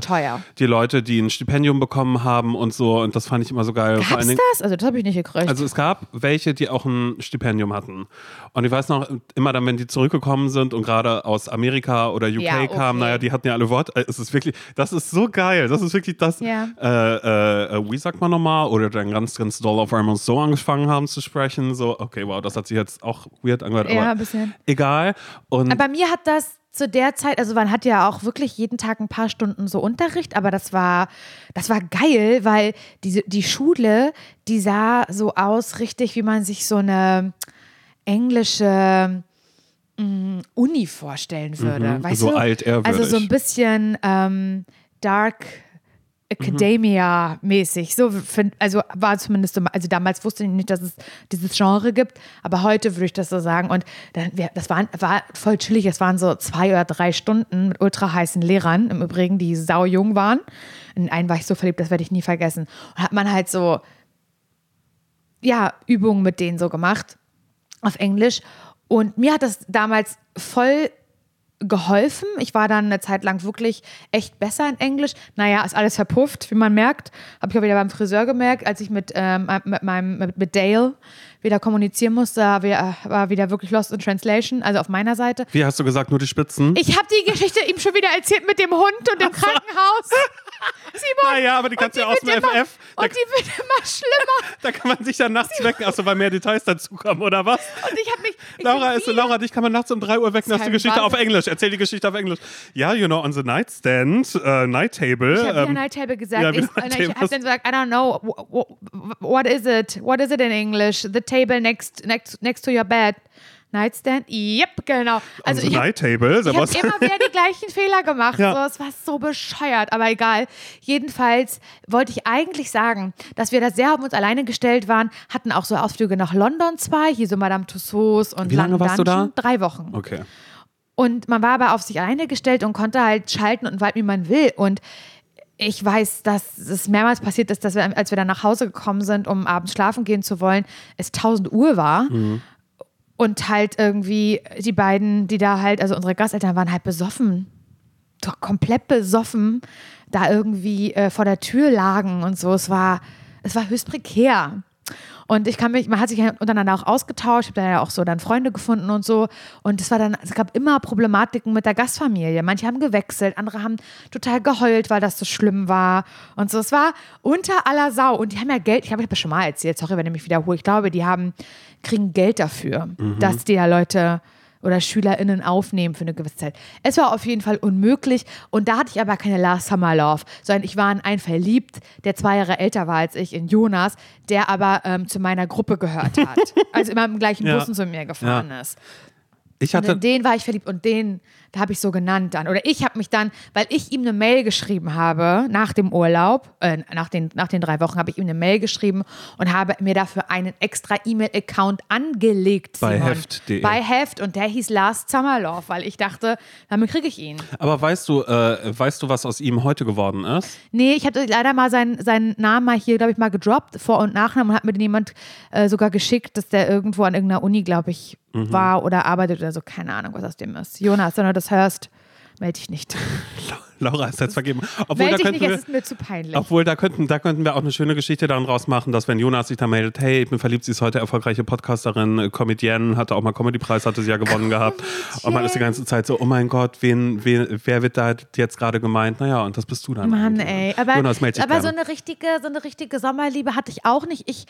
die Leute, die ein Stipendium bekommen haben und so. Und das fand ich immer so geil. Vor allen Gab's Dingen, das? Also, das habe ich nicht gekriegt. Also es gab welche, die auch ein Stipendium hatten. Und ich weiß noch, immer dann, wenn die zurückgekommen sind und gerade aus Amerika oder UK Ja, okay. kamen, naja, die hatten ja alle Wort. äh, Es ist wirklich, das ist so geil. Das ist wirklich das, Ja. äh, äh, wie sagt man nochmal? Oder dann ganz, ganz doll auf einmal so angefangen haben zu sprechen. So, okay, wow, das hat sich jetzt auch weird angehört. Ja, aber ein bisschen. Egal. Und Aber mir hat das zu der Zeit, also man hat ja auch wirklich jeden Tag ein paar Stunden so Unterricht, aber das war, das war geil, weil diese, die Schule, die sah so aus, richtig, wie man sich so eine englische mm, Uni vorstellen würde. Mhm, weißt so du? altehrwürdig. Also so ein bisschen ähm, Dark Academia-mäßig. So, also war zumindest so, also damals wusste ich nicht, dass es dieses Genre gibt, aber heute würde ich das so sagen. Und dann, das war, war voll chillig. Es waren so zwei oder drei Stunden mit ultra heißen Lehrern, im Übrigen, die saujung waren. In einen war ich so verliebt, das werde ich nie vergessen. Und hat man halt so, ja, Übungen mit denen so gemacht auf Englisch. Und mir hat das damals voll geholfen. Ich war dann eine Zeit lang wirklich echt besser in Englisch. Naja, ist alles verpufft, wie man merkt. Habe ich auch wieder beim Friseur gemerkt, als ich mit, ähm, mit, meinem, mit, mit Dale wieder kommunizieren musste, war wieder, war wieder wirklich lost in translation, also auf meiner Seite. wie hast du gesagt, nur die Spitzen? Ich habe die Geschichte ihm schon wieder erzählt mit dem Hund und dem Krankenhaus. Simon. Naja, aber die kannst du ja aus dem immer, FF. Da, Und die wird immer schlimmer. da kann man sich ja nachts wecken, achso, weil mehr Details dazukommen, oder was? Und ich habe mich. Ich Laura, ist so, wieder- Laura, dich kann man nachts um 3 Uhr wecken, hast du kein Geschichte auf Wahnsinn. Englisch. Erzähl die Geschichte auf Englisch. Ja, you know, on the nightstand, uh, night table. Ich habe ähm, Night Table gesagt. ja, ich ich habe dann gesagt, I don't know, wh- wh- what is it? What is it in English? The table next, next, next to your bed. Nightstand? Yep, genau. Also on the ich habe hab immer wieder die gleichen Fehler gemacht. Ja. So, es war so bescheuert, aber egal. Jedenfalls wollte ich eigentlich sagen, dass wir da sehr auf uns alleine gestellt waren, hatten auch so Ausflüge nach London zwei, hier so Madame Tussauds und Wie lange warst du da? Drei Wochen. okay. Und man war aber auf sich alleine gestellt und konnte halt schalten und walten, wie man will. Und ich weiß, dass es mehrmals passiert ist, dass wir, als wir dann nach Hause gekommen sind, um abends schlafen gehen zu wollen, es 1000 Uhr war. Und halt irgendwie die beiden, die da halt, also unsere Gasteltern waren halt besoffen. Doch komplett besoffen, da irgendwie äh, vor der Tür lagen und so. Es war, es war höchst prekär. Und ich kann mich, man hat sich ja untereinander auch ausgetauscht, ich habe da ja auch so dann Freunde gefunden und so. Und es war dann, es gab immer Problematiken mit der Gastfamilie. Manche haben gewechselt, andere haben total geheult, weil das so schlimm war. Und so, es war unter aller Sau. Und die haben ja Geld, ich habe das schon mal erzählt, sorry, wenn ich mich wiederhole. Ich glaube, die haben, kriegen Geld dafür, dass die ja Leute oder SchülerInnen aufnehmen für eine gewisse Zeit. Es war auf jeden Fall unmöglich und da hatte ich aber keine Last Summer Love, sondern ich war in einen verliebt, der zwei Jahre älter war als ich, in Jonas, der aber ähm, zu meiner Gruppe gehört hat. also immer im gleichen Ja. Zu mir gefahren ist. Ich Und hatte, in den war ich verliebt und den, da habe ich so genannt dann. Oder ich habe mich dann, weil ich ihm eine Mail geschrieben habe nach dem Urlaub, äh, nach, den, nach den drei Wochen habe ich ihm eine Mail geschrieben und habe mir dafür einen extra E-Mail-Account angelegt. Bei Simon. Heft.de. Bei Heft und der hieß Last Summer Love, weil ich dachte, damit kriege ich ihn. aber weißt du, äh, weißt du, was aus ihm heute geworden ist? Nee, ich hatte leider mal seinen, seinen Namen mal hier, glaube ich, mal gedroppt, Vor- und Nachnamen, und hat mir den jemand äh, sogar geschickt, dass der irgendwo an irgendeiner Uni, glaube ich, war oder arbeitet oder so. Keine Ahnung, was aus dem ist. Jonas, du das hörst, melde dich nicht. Laura ist jetzt vergeben. Obwohl, da dich nicht, könnten es ist mir zu peinlich. wir, obwohl da, könnten, da könnten wir auch eine schöne Geschichte dann draus machen, dass wenn Jonas sich da meldet, hey, ich bin verliebt, sie ist heute erfolgreiche Podcasterin, äh, Comedienne, hatte auch mal Comedy-Preis, hatte sie ja gewonnen gehabt. Und man ist die ganze Zeit so, oh mein Gott, wen, wen, wer wird da jetzt gerade gemeint? Naja, und das bist du dann. Mann, eigentlich. ey. Aber, Jonas, meld dich aber so eine richtige, so eine richtige Sommerliebe hatte ich auch nicht. Ich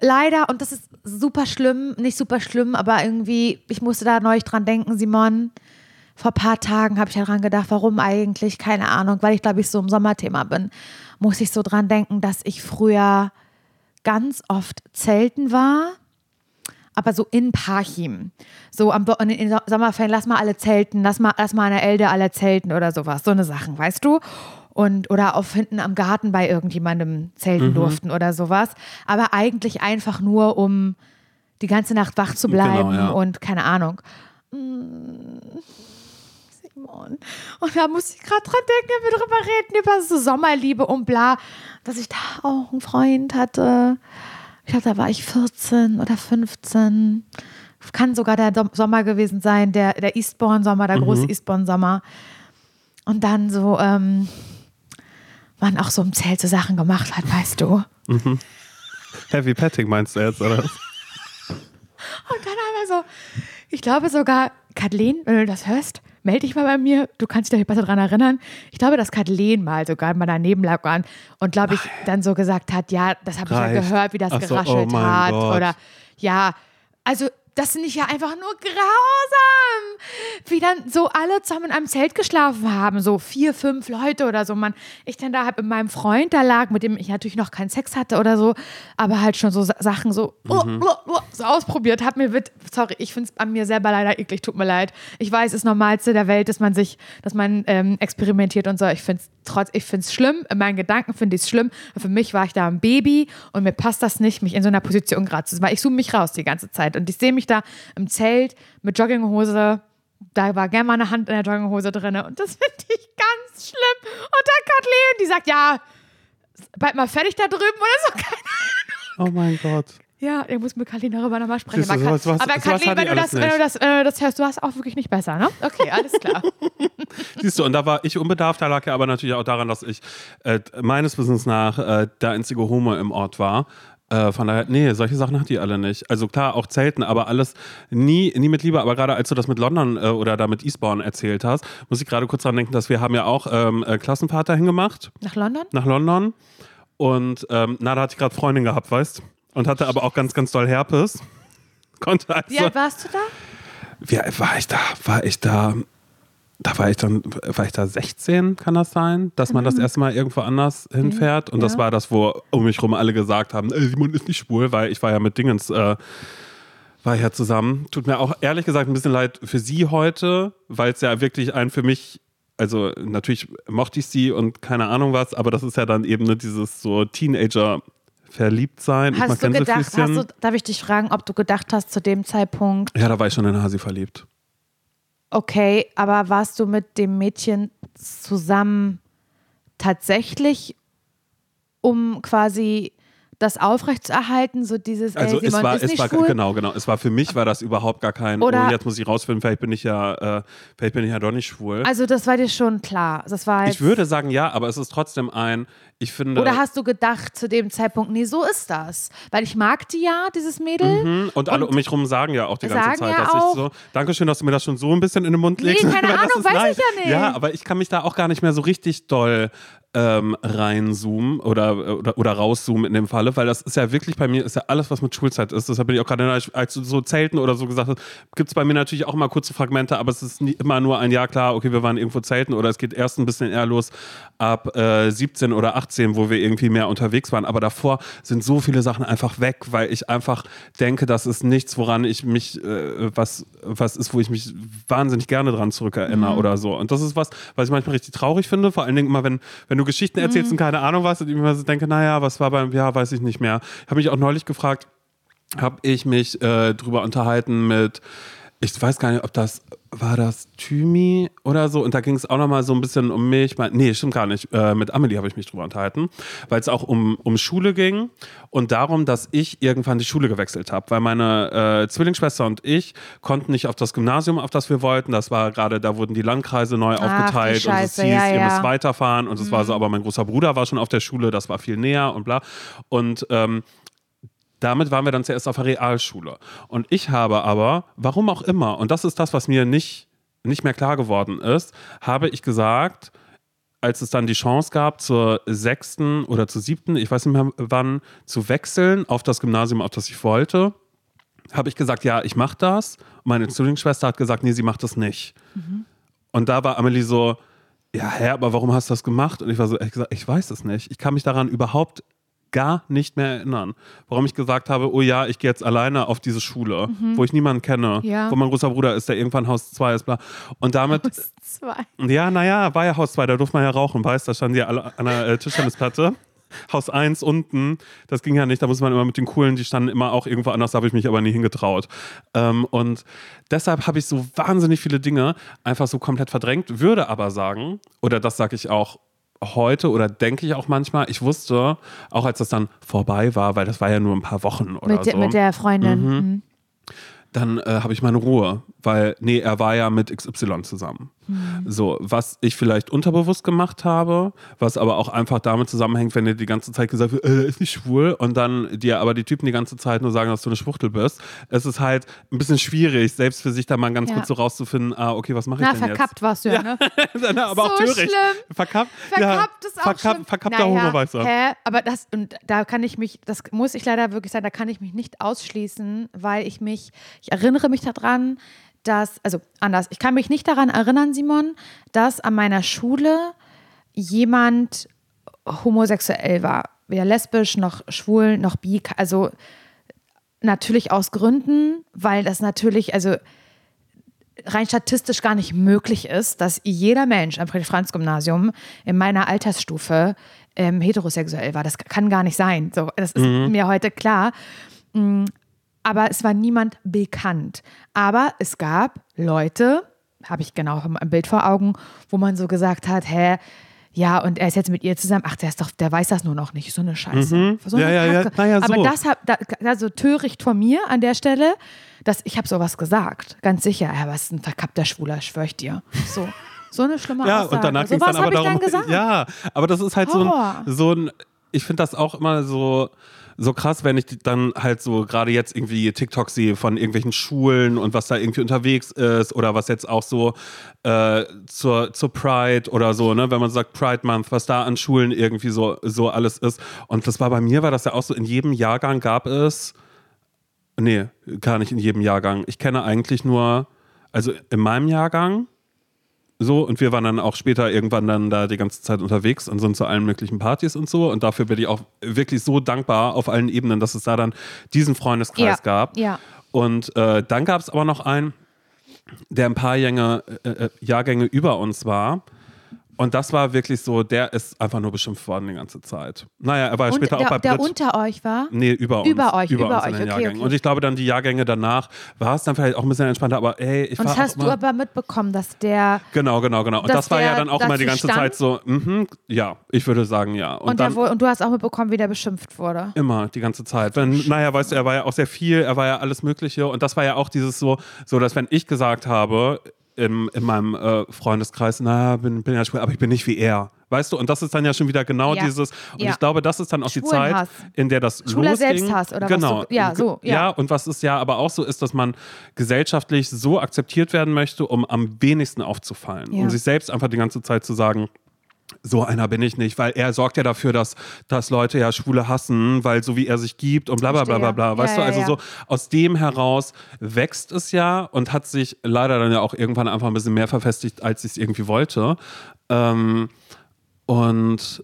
leider, und das ist super schlimm, nicht super schlimm, aber irgendwie, ich musste da neulich dran denken, Simon. Vor ein paar Tagen habe ich daran gedacht, warum eigentlich, keine Ahnung, weil ich glaube ich so im Sommerthema bin, muss ich so dran denken, dass ich früher ganz oft zelten war, aber so in Parchim. So am in den Sommerferien, lass mal alle zelten, lass mal, lass mal an der Elde alle zelten oder sowas, so eine Sachen, weißt du? Und, oder auf hinten am Garten bei irgendjemandem zelten durften oder sowas. Aber eigentlich einfach nur, um die ganze Nacht wach zu bleiben Genau, ja. und keine Ahnung. Mm, Simon. Und da muss ich gerade dran denken, wenn wir drüber reden, über so Sommerliebe und bla, dass ich da auch einen Freund hatte. Ich glaube, da war ich 14 oder 15. Kann sogar der Sommer gewesen sein, der, der Eastbourne-Sommer, der große Eastbourne-Sommer. Und dann so, ähm, man auch so im Zelt so Sachen gemacht hat, weißt du. Heavy Petting meinst du jetzt, oder? Und dann aber so, ich glaube sogar, Kathleen, wenn du das hörst, melde dich mal bei mir. Du kannst dich da besser dran erinnern. Ich glaube, dass Kathleen mal sogar mal daneben lag und, und glaube ich, dann so gesagt hat, ja, das habe ich ja gehört, wie das Ach so, geraschelt oh mein hat. Gott. Oder ja, also das finde ich ja einfach nur grausam, wie dann so alle zusammen in einem Zelt geschlafen haben, so vier, fünf Leute oder so. Man, ich dann da halt mit meinem Freund da lag, mit dem ich natürlich noch keinen Sex hatte oder so, aber halt schon so Sa- Sachen so, oh, Mhm. oh, oh, so ausprobiert. Hat mir sorry, ich finde es an mir selber leider eklig, tut mir leid. Ich weiß, es ist Normalste der Welt, dass man sich, dass man ähm, experimentiert und so. Ich finde es trotz, ich finde es schlimm. In meinen Gedanken finde ich es schlimm. Für mich war ich da ein Baby und mir passt das nicht, mich in so einer Position gerade zu weil ich zoome mich raus die ganze Zeit und ich sehe mich da im Zelt mit Jogginghose. Da war gerne mal eine Hand in der Jogginghose drin und das finde ich ganz schlimm. Und dann Kathleen, die sagt, ja, bald mal fertig da drüben oder so. Keine Oh mein Gott. ja, ich muss mit Kathleen darüber nochmal sprechen. Siehst aber sowas- aber Kathleen, wenn du, das, wenn, du das, wenn du das hörst, du hast auch wirklich nicht besser, ne? Okay, alles klar. Siehst du, und da war ich unbedarft, da lag ja aber natürlich auch daran, dass ich äh, meines Wissens nach äh, der einzige Homo im Ort war. Äh, von daher, nee, solche Sachen hat die alle nicht. Also klar, auch Zelten, aber alles nie, nie mit Liebe. Aber gerade als du das mit London äh, oder da mit Eastbourne erzählt hast, muss ich gerade kurz dran denken, dass wir haben ja auch ähm, äh, Klassenfahrt dahin gemacht, Nach London? nach London. Und ähm, na, da hatte ich gerade Freundin gehabt, weißt Und hatte aber auch ganz, ganz doll Herpes. Konnte also, Wie alt warst du da? wie alt war ich da? War ich da? Da war ich dann, war ich da 16, kann das sein, dass man das erste Mal irgendwo anders hinfährt. Und das ja. war das, wo um mich rum alle gesagt haben, "Ey, Simon ist nicht schwul, weil ich war ja mit Dingens, äh, war ja zusammen. Tut mir auch ehrlich gesagt ein bisschen leid für sie heute, weil es ja wirklich ein für mich, also natürlich mochte ich sie und keine Ahnung was, aber das ist ja dann eben ne, dieses so Teenager verliebt sein. Ich mag Hast du gedacht, hast du, darf ich dich fragen, ob du gedacht hast zu dem Zeitpunkt, ja, da war ich schon in Hasi verliebt. Okay, aber warst du mit dem Mädchen zusammen tatsächlich, um quasi das aufrechtzuerhalten, so dieses, Also ey, Simon es war, ist es nicht war schwul? genau, genau. Es war für mich war das überhaupt gar kein. Oder- oh, jetzt muss ich rausfinden. Vielleicht bin ich ja, äh, vielleicht bin ich ja doch nicht schwul. Also das war dir schon klar. Das war jetzt, ich würde sagen ja, aber es ist trotzdem ein. Ich finde. Oder hast du gedacht zu dem Zeitpunkt, nee, so ist das? Weil ich mag die ja, dieses Mädel. Mhm, und alle und um mich rum sagen ja auch die ganze Zeit, ja dass ich so. Dankeschön, dass du mir das schon so ein bisschen in den Mund Nee, legst. keine weil das Ahnung, weiß nein. ich ja nicht. Ja, aber ich kann mich da auch gar nicht mehr so richtig doll ähm, reinzoomen oder, oder, oder rauszoomen in dem Falle, weil das ist ja wirklich bei mir, ist ja alles, was mit Schulzeit ist. Deshalb bin ich auch gerade, als als du so Zelten oder so gesagt hast, gibt es bei mir natürlich auch mal kurze Fragmente, aber es ist nie, immer nur ein Jahr klar, okay, wir waren irgendwo Zelten oder es geht erst ein bisschen eher los ab äh, 17 oder 18, wo wir irgendwie mehr unterwegs waren. Aber davor sind so viele Sachen einfach weg, weil ich einfach denke, das ist nichts, woran ich mich, äh, was, was ist, wo ich mich wahnsinnig gerne dran zurückerinnere oder so. Und das ist was, was ich manchmal richtig traurig finde, vor allen Dingen immer, wenn, wenn du Geschichten erzählst und keine Ahnung was und ich immer so denke, naja, was war beim, ja, weiß ich nicht mehr. Ich habe mich auch neulich gefragt, habe ich mich äh, drüber unterhalten mit, ich weiß gar nicht, ob das war das Thymi oder so? Und da ging es auch nochmal so ein bisschen um mich. Nee, stimmt gar nicht. Äh, mit Amelie habe ich mich drüber unterhalten, weil es auch um, um Schule ging und darum, dass ich irgendwann die Schule gewechselt habe, weil meine äh, Zwillingsschwester und ich konnten nicht auf das Gymnasium, auf das wir wollten. Das war gerade, da wurden die Landkreise neu Ach, aufgeteilt und es hieß, ja, ja. ihr müsst weiterfahren. Und es mhm. war so, mhm. aber mein großer Bruder war schon auf der Schule, das war viel näher und bla. Und ähm, damit waren wir dann zuerst auf der Realschule. Und ich habe aber, warum auch immer, und das ist das, was mir nicht, nicht mehr klar geworden ist, habe ich gesagt, als es dann die Chance gab, zur sechsten oder zur siebten, ich weiß nicht mehr wann, zu wechseln auf das Gymnasium, auf das ich wollte, habe ich gesagt, ja, ich mache das. Meine Zwillingsschwester hat gesagt, nee, sie macht das nicht. Mhm. Und da war Amelie so, ja, hä, aber warum hast du das gemacht? Und ich war so, ehrlich gesagt, ich weiß es nicht. Ich kann mich daran überhaupt gar nicht mehr erinnern. Warum ich gesagt habe, oh ja, ich gehe jetzt alleine auf diese Schule, mhm. wo ich niemanden kenne, ja. wo mein großer Bruder ist, der irgendwann Haus 2 ist. Bla. Und damit. Haus 2. Ja, naja, war ja Haus 2, da durfte man ja rauchen, weißt du, da standen die alle an der äh, Tischtennisplatte. Haus 1 unten, das ging ja nicht, da muss man immer mit den coolen, die standen immer auch irgendwo anders, da habe ich mich aber nie hingetraut. Ähm, und deshalb habe ich so wahnsinnig viele Dinge einfach so komplett verdrängt, würde aber sagen, oder das sage ich auch heute oder denke ich auch manchmal, ich wusste, auch als das dann vorbei war, weil das war ja nur ein paar Wochen oder mit, so. Mit der Freundin. Mhm. Mhm dann äh, habe ich meine Ruhe, weil, nee, er war ja mit XY zusammen. Mhm. So, was ich vielleicht unterbewusst gemacht habe, was aber auch einfach damit zusammenhängt, wenn dir die ganze Zeit gesagt wird, äh, er ist nicht schwul und dann dir aber die Typen die ganze Zeit nur sagen, dass du eine Schwuchtel bist. Es ist halt ein bisschen schwierig, selbst für sich da mal ganz ja. kurz so rauszufinden, ah, okay, was mache ich Na, denn jetzt? verkappt warst du ja, ne? ja aber so auch töricht. Schlimm. Verkappt, verkappt ist auch verkappt, schlimm. Verkappter naja, Homoweißer. Hä? Aber das, und da kann ich mich, das muss ich leider wirklich sagen, da kann ich mich nicht ausschließen, weil ich mich, ich erinnere mich daran, dass, also anders, ich kann mich nicht daran erinnern, Simon, dass an meiner Schule jemand homosexuell war. Weder lesbisch, noch schwul, noch bi. Also natürlich aus Gründen, weil das natürlich, also rein statistisch gar nicht möglich ist, dass jeder Mensch am Friedrich-Franz-Gymnasium in meiner Altersstufe ähm, heterosexuell war. Das kann gar nicht sein. So, das ist mhm. mir heute klar. Aber es war niemand bekannt. Aber es gab Leute, habe ich genau ein Bild vor Augen, wo man so gesagt hat, hä, ja, und er ist jetzt mit ihr zusammen. Ach, der ist doch, der weiß das nur noch nicht. So eine Scheiße. Mhm. So eine ja, ja, ja. Naja, so. Aber das hat, da, also töricht von mir an der Stelle, dass ich habe sowas gesagt. Ganz sicher. Ja, was ist ein verkappter Schwuler, schwör ich dir. So. So eine schlimme ja, Aussage. und danach so es dann aber darum. Dann ja, aber das ist halt so ein, so ein, ich finde das auch immer so, so krass, wenn ich dann halt so gerade jetzt irgendwie TikTok sehe von irgendwelchen Schulen und was da irgendwie unterwegs ist oder was jetzt auch so äh, zur, zur Pride oder so, ne, wenn man sagt Pride Month, was da an Schulen irgendwie so, so alles ist. Und das war bei mir, war das ja auch so, in jedem Jahrgang gab es, nee, gar nicht in jedem Jahrgang. Ich kenne eigentlich nur, also in meinem Jahrgang so, und wir waren dann auch später irgendwann dann da die ganze Zeit unterwegs und sind zu allen möglichen Partys und so. Und dafür bin ich auch wirklich so dankbar auf allen Ebenen, dass es da dann diesen Freundeskreis ja. gab. Ja. Und äh, dann gab es aber noch einen, der ein paar Jänge, äh, äh Jahrgänge über uns war. Und das war wirklich so, der ist einfach nur beschimpft worden die ganze Zeit. Naja, er war und später der, auch bei Der Brit. unter euch war? Nee, über uns. Über euch, über, über uns euch, in den okay, Jahrgängen. okay. Und ich glaube, dann die Jahrgänge danach war es dann vielleicht auch ein bisschen entspannter, aber ey, ich und war Und hast du aber mitbekommen, dass der. Genau, genau, genau. Und das war ja dann auch immer die ganze stand? Zeit so, mh, ja, ich würde sagen, ja. Und, und, dann, wohl, und du hast auch mitbekommen, wie der beschimpft wurde? Immer, die ganze Zeit. Wenn, naja, weißt du, er war ja auch sehr viel, er war ja alles Mögliche. Und das war ja auch dieses so, so dass wenn ich gesagt habe, im, in meinem äh, Freundeskreis, naja, bin, bin ja schwul, aber ich bin nicht wie er. Weißt du, und das ist dann ja schon wieder genau ja. dieses, und ja. ich glaube, das ist dann auch die Zeit, in der das Schwuler losging. Selbsthass oder genau. was du, ja, so. Ja. ja, und was es ja aber auch so ist, dass man gesellschaftlich so akzeptiert werden möchte, um am wenigsten aufzufallen. Um sich selbst einfach die ganze Zeit zu sagen, so einer bin ich nicht, weil er sorgt ja dafür, dass, dass Leute ja Schwule hassen, weil so wie er sich gibt und bla bla bla bla bla. Weißt ja, du, also ja. so aus dem heraus wächst es ja und hat sich leider dann ja auch irgendwann einfach ein bisschen mehr verfestigt, als ich es irgendwie wollte. Ähm, und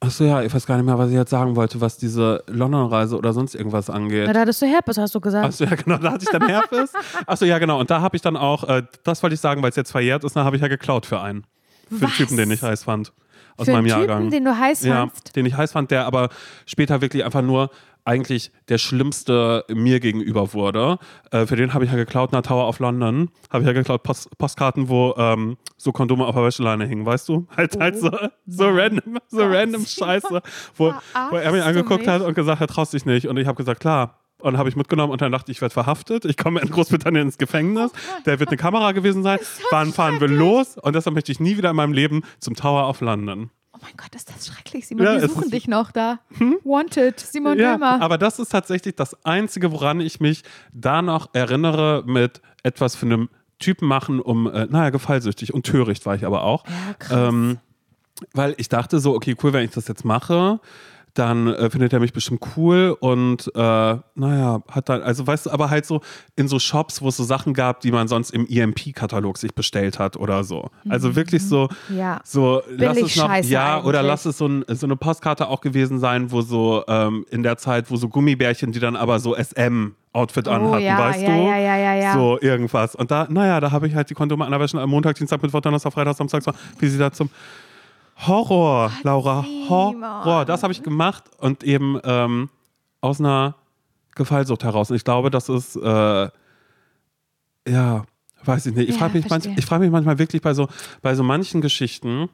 Achso, ja, ich weiß gar nicht mehr, was ich jetzt sagen wollte, was diese London-Reise oder sonst irgendwas angeht. Na, da hattest du Herpes, hast du gesagt. Achso, ja, genau, da hatte ich dann Herpes. Achso, ja, genau. Und da habe ich dann auch, äh, das wollte ich sagen, weil es jetzt verjährt ist, da habe ich ja geklaut für einen. Für Was? einen Typen, den ich heiß fand. Aus für meinem einen Jahrgang. Typen, den du heiß fandst? Ja, den ich heiß fand, der aber später wirklich einfach nur eigentlich der Schlimmste mir gegenüber wurde. Äh, für den habe ich ja geklaut, na Tower of London, habe ich ja geklaut Post Postkarten, wo ähm, so Kondome auf der Wäscheleine hingen, weißt du? Halt, halt so, so random, so random Scheiße, wo, wo er mich angeguckt hat und gesagt hat, traust dich nicht. Und ich habe gesagt, klar, und habe ich mitgenommen und dann dachte ich, ich werde verhaftet. Ich komme in Großbritannien ins Gefängnis. Der wird eine Kamera gewesen sein. Wann fahren wir los? Und deshalb möchte ich nie wieder in meinem Leben zum Tower of London. Oh mein Gott, ist das schrecklich, Simon. Ja, es suchen dich noch da. Wanted, Simon Ja, Dömer. aber das ist tatsächlich das Einzige, woran ich mich da noch erinnere, mit etwas für einem Typen machen, um, äh, naja, gefallsüchtig und töricht war ich aber auch. Ja, krass. Ähm, weil ich dachte so, okay, cool, wenn ich das jetzt mache, dann äh, findet er mich bestimmt cool und äh, naja, hat dann, also weißt du, aber halt so in so Shops, wo es so Sachen gab, die man sonst im EMP-Katalog sich bestellt hat oder so. Also wirklich so, Ja. so lass es noch, ja, oder lass es so, ein, so eine Postkarte auch gewesen sein, wo so ähm, in der Zeit, wo so Gummibärchen, die dann aber so SM Outfit anhatten, Oh, ja, weißt ja, du? ja, ja, ja, ja. So irgendwas. Und da, naja, da habe ich halt die Kondome an der Wäsche am Montag, Dienstag, Mittwoch, Donnerstag, Freitag, Samstag, so, wie sie da zum Horror, Laura, Horror. Das habe ich gemacht und eben ähm, aus einer Gefallsucht heraus. Und ich glaube, das ist, äh, ja, weiß ich nicht. Ich Ja, frage mich, manch, verstehe. ich frag mich manchmal wirklich bei so, bei so manchen Geschichten,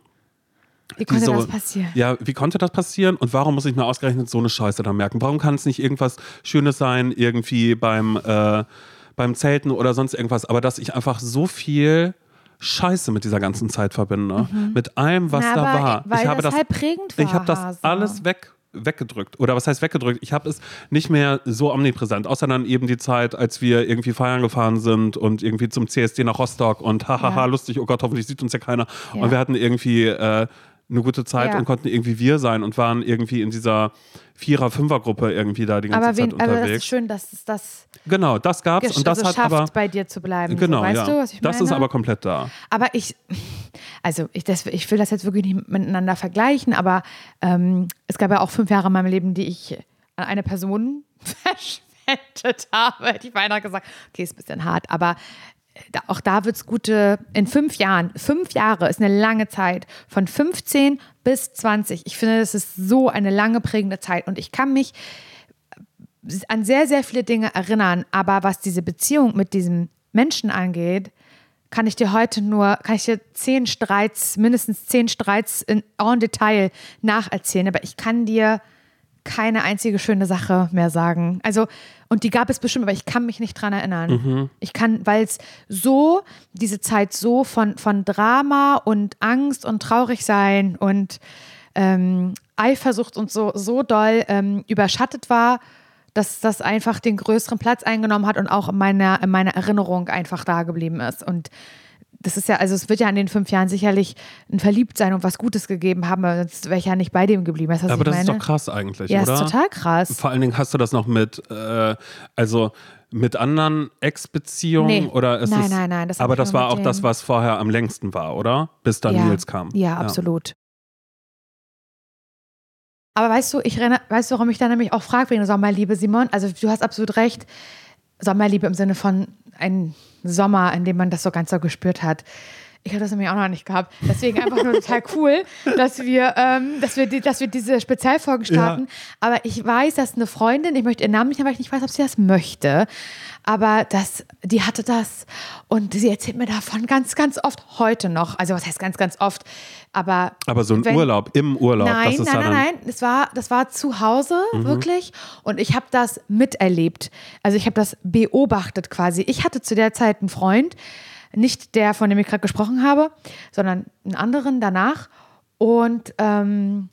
Wie konnte so, das passieren? Ja, wie konnte das passieren und warum muss ich mir ausgerechnet so eine Scheiße da merken? Warum kann es nicht irgendwas Schönes sein, irgendwie beim, äh, beim Zelten oder sonst irgendwas, aber dass ich einfach so viel Scheiße mit dieser ganzen Zeit verbinde, mit allem, was Mhm. Na, da aber war. weil ich habe das das, halt prägend war, ich habe das Hase. alles weg weggedrückt oder was heißt weggedrückt? Ich habe es nicht mehr so omnipräsent, außer dann eben die Zeit, als wir irgendwie feiern gefahren sind und irgendwie zum CSD nach Rostock und hahaha Ja. lustig, oh Gott, hoffentlich sieht uns ja keiner Ja. und wir hatten irgendwie äh, eine gute Zeit Ja. und konnten irgendwie wir sein und waren irgendwie in dieser Vierer-, Fünfer-Gruppe irgendwie da die ganze Aber, Zeit wen, aber das unterwegs. ist schön, dass es das genau, das gab's gesch- und das also hat schafft, aber bei dir zu bleiben. genau, so, weißt ja. du, was ich das meine? ist aber komplett da. Aber ich, also ich, das, ich will das jetzt wirklich nicht miteinander vergleichen, aber ähm, es gab ja auch fünf Jahre in meinem Leben, die ich an eine Person verschwendet habe. Hätte ich beinahe gesagt, okay, ist ein bisschen hart, aber auch da wird es gute, in fünf Jahren, fünf Jahre ist eine lange Zeit, von 15 bis 20. Ich finde, das ist so eine lange prägende Zeit. Und ich kann mich an sehr, sehr viele Dinge erinnern, aber was diese Beziehung mit diesem Menschen angeht, kann ich dir heute nur, kann ich dir zehn Streits, mindestens zehn Streits in en Detail nacherzählen, aber ich kann dir keine einzige schöne Sache mehr sagen. Also, und die gab es bestimmt, aber ich kann mich nicht dran erinnern. Ich kann, weil es so, diese Zeit so von, von Drama und Angst und traurig sein und ähm, Eifersucht und so, so doll ähm, überschattet war, dass das einfach den größeren Platz eingenommen hat und auch in meiner, in meiner Erinnerung einfach da geblieben ist. Und das ist ja, also es wird ja in den fünf Jahren sicherlich ein Verliebtsein und was Gutes gegeben haben, aber sonst wäre ich ja nicht bei dem geblieben. Weißt Aber das meine? ist doch krass eigentlich, Ja, oder? ist total krass. Vor allen Dingen hast du das noch mit, äh, also mit anderen Ex-Beziehungen Nee. oder ist Nein, es, nein, nein, das aber das war auch das, was vorher am längsten war, oder? Bis dann ja. Nils kam. Ja, absolut. Aber weißt du, ich renne, weißt du, warum ich da nämlich auch frage wegen Sommerliebe, Simon? Also du hast absolut recht. Sommerliebe im Sinne von ein Sommer, in dem man das so ganz so gespürt hat. Ich habe das nämlich auch noch nicht gehabt. Deswegen einfach nur total cool, dass wir, ähm, dass wir, die, dass wir diese Spezialfolgen starten. Aber ich weiß, dass eine Freundin, ich möchte ihren Namen nicht weil ich nicht weiß, ob sie das möchte. Aber das, die hatte das und sie erzählt mir davon ganz, ganz oft heute noch. Also was heißt ganz, ganz oft? Aber Aber so ein wenn- Urlaub, im Urlaub, Nein, das ist nein, nein, nein. Das war, das war zu Hause, wirklich. Und ich habe das miterlebt. Also ich habe das beobachtet quasi. Ich hatte zu der Zeit einen Freund, nicht der, von dem ich gerade gesprochen habe, sondern einen anderen danach. Und ähm,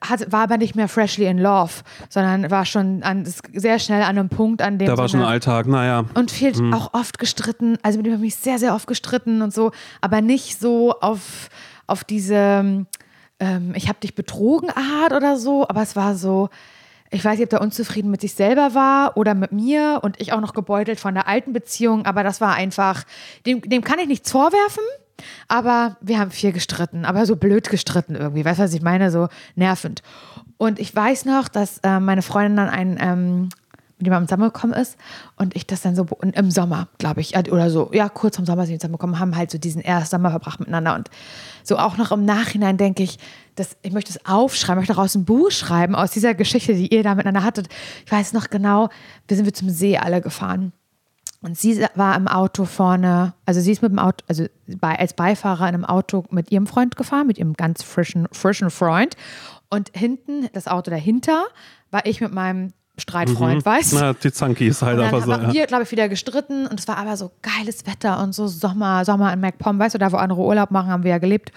hat, war aber nicht mehr freshly in love, sondern war schon an, sehr schnell an einem Punkt, an dem da war so schon Alltag, naja. und viel auch oft gestritten. Also mit dem habe ich mich sehr, sehr oft gestritten und so, aber nicht so auf, auf diese ähm, ich habe dich betrogen Art oder so, aber es war so, ich weiß nicht, ob der unzufrieden mit sich selber war oder mit mir und ich auch noch gebeutelt von der alten Beziehung, aber das war einfach, dem, dem kann ich nichts vorwerfen. Aber wir haben viel gestritten, aber so blöd gestritten irgendwie. Weißt du, was ich meine? So nervend. Und ich weiß noch, dass äh, meine Freundin dann ein ähm, mit jemandem zusammengekommen ist und ich das dann so im Sommer, glaube ich, äh, oder so, ja, kurz im Sommer sind wir zusammengekommen, haben halt so diesen ersten Sommer verbracht miteinander und so auch noch im Nachhinein denke ich, dass ich möchte es aufschreiben, möchte daraus ein Buch schreiben aus dieser Geschichte, die ihr da miteinander hattet. Ich weiß noch genau, wir sind wir zum See alle gefahren. Und sie war im Auto vorne, also sie ist mit dem Auto, also bei, als Beifahrer in einem Auto mit ihrem Freund gefahren, mit ihrem ganz frischen, frischen Freund. Und hinten, das Auto dahinter, war ich mit meinem Streitfreund, mhm. weißt du? Na, die Zanki ist halt einfach so. Dann haben wir, glaube ich, wieder gestritten und es war aber so geiles Wetter und so Sommer, Sommer in MacPom, weißt du, da wo andere Urlaub machen, haben wir ja gelebt.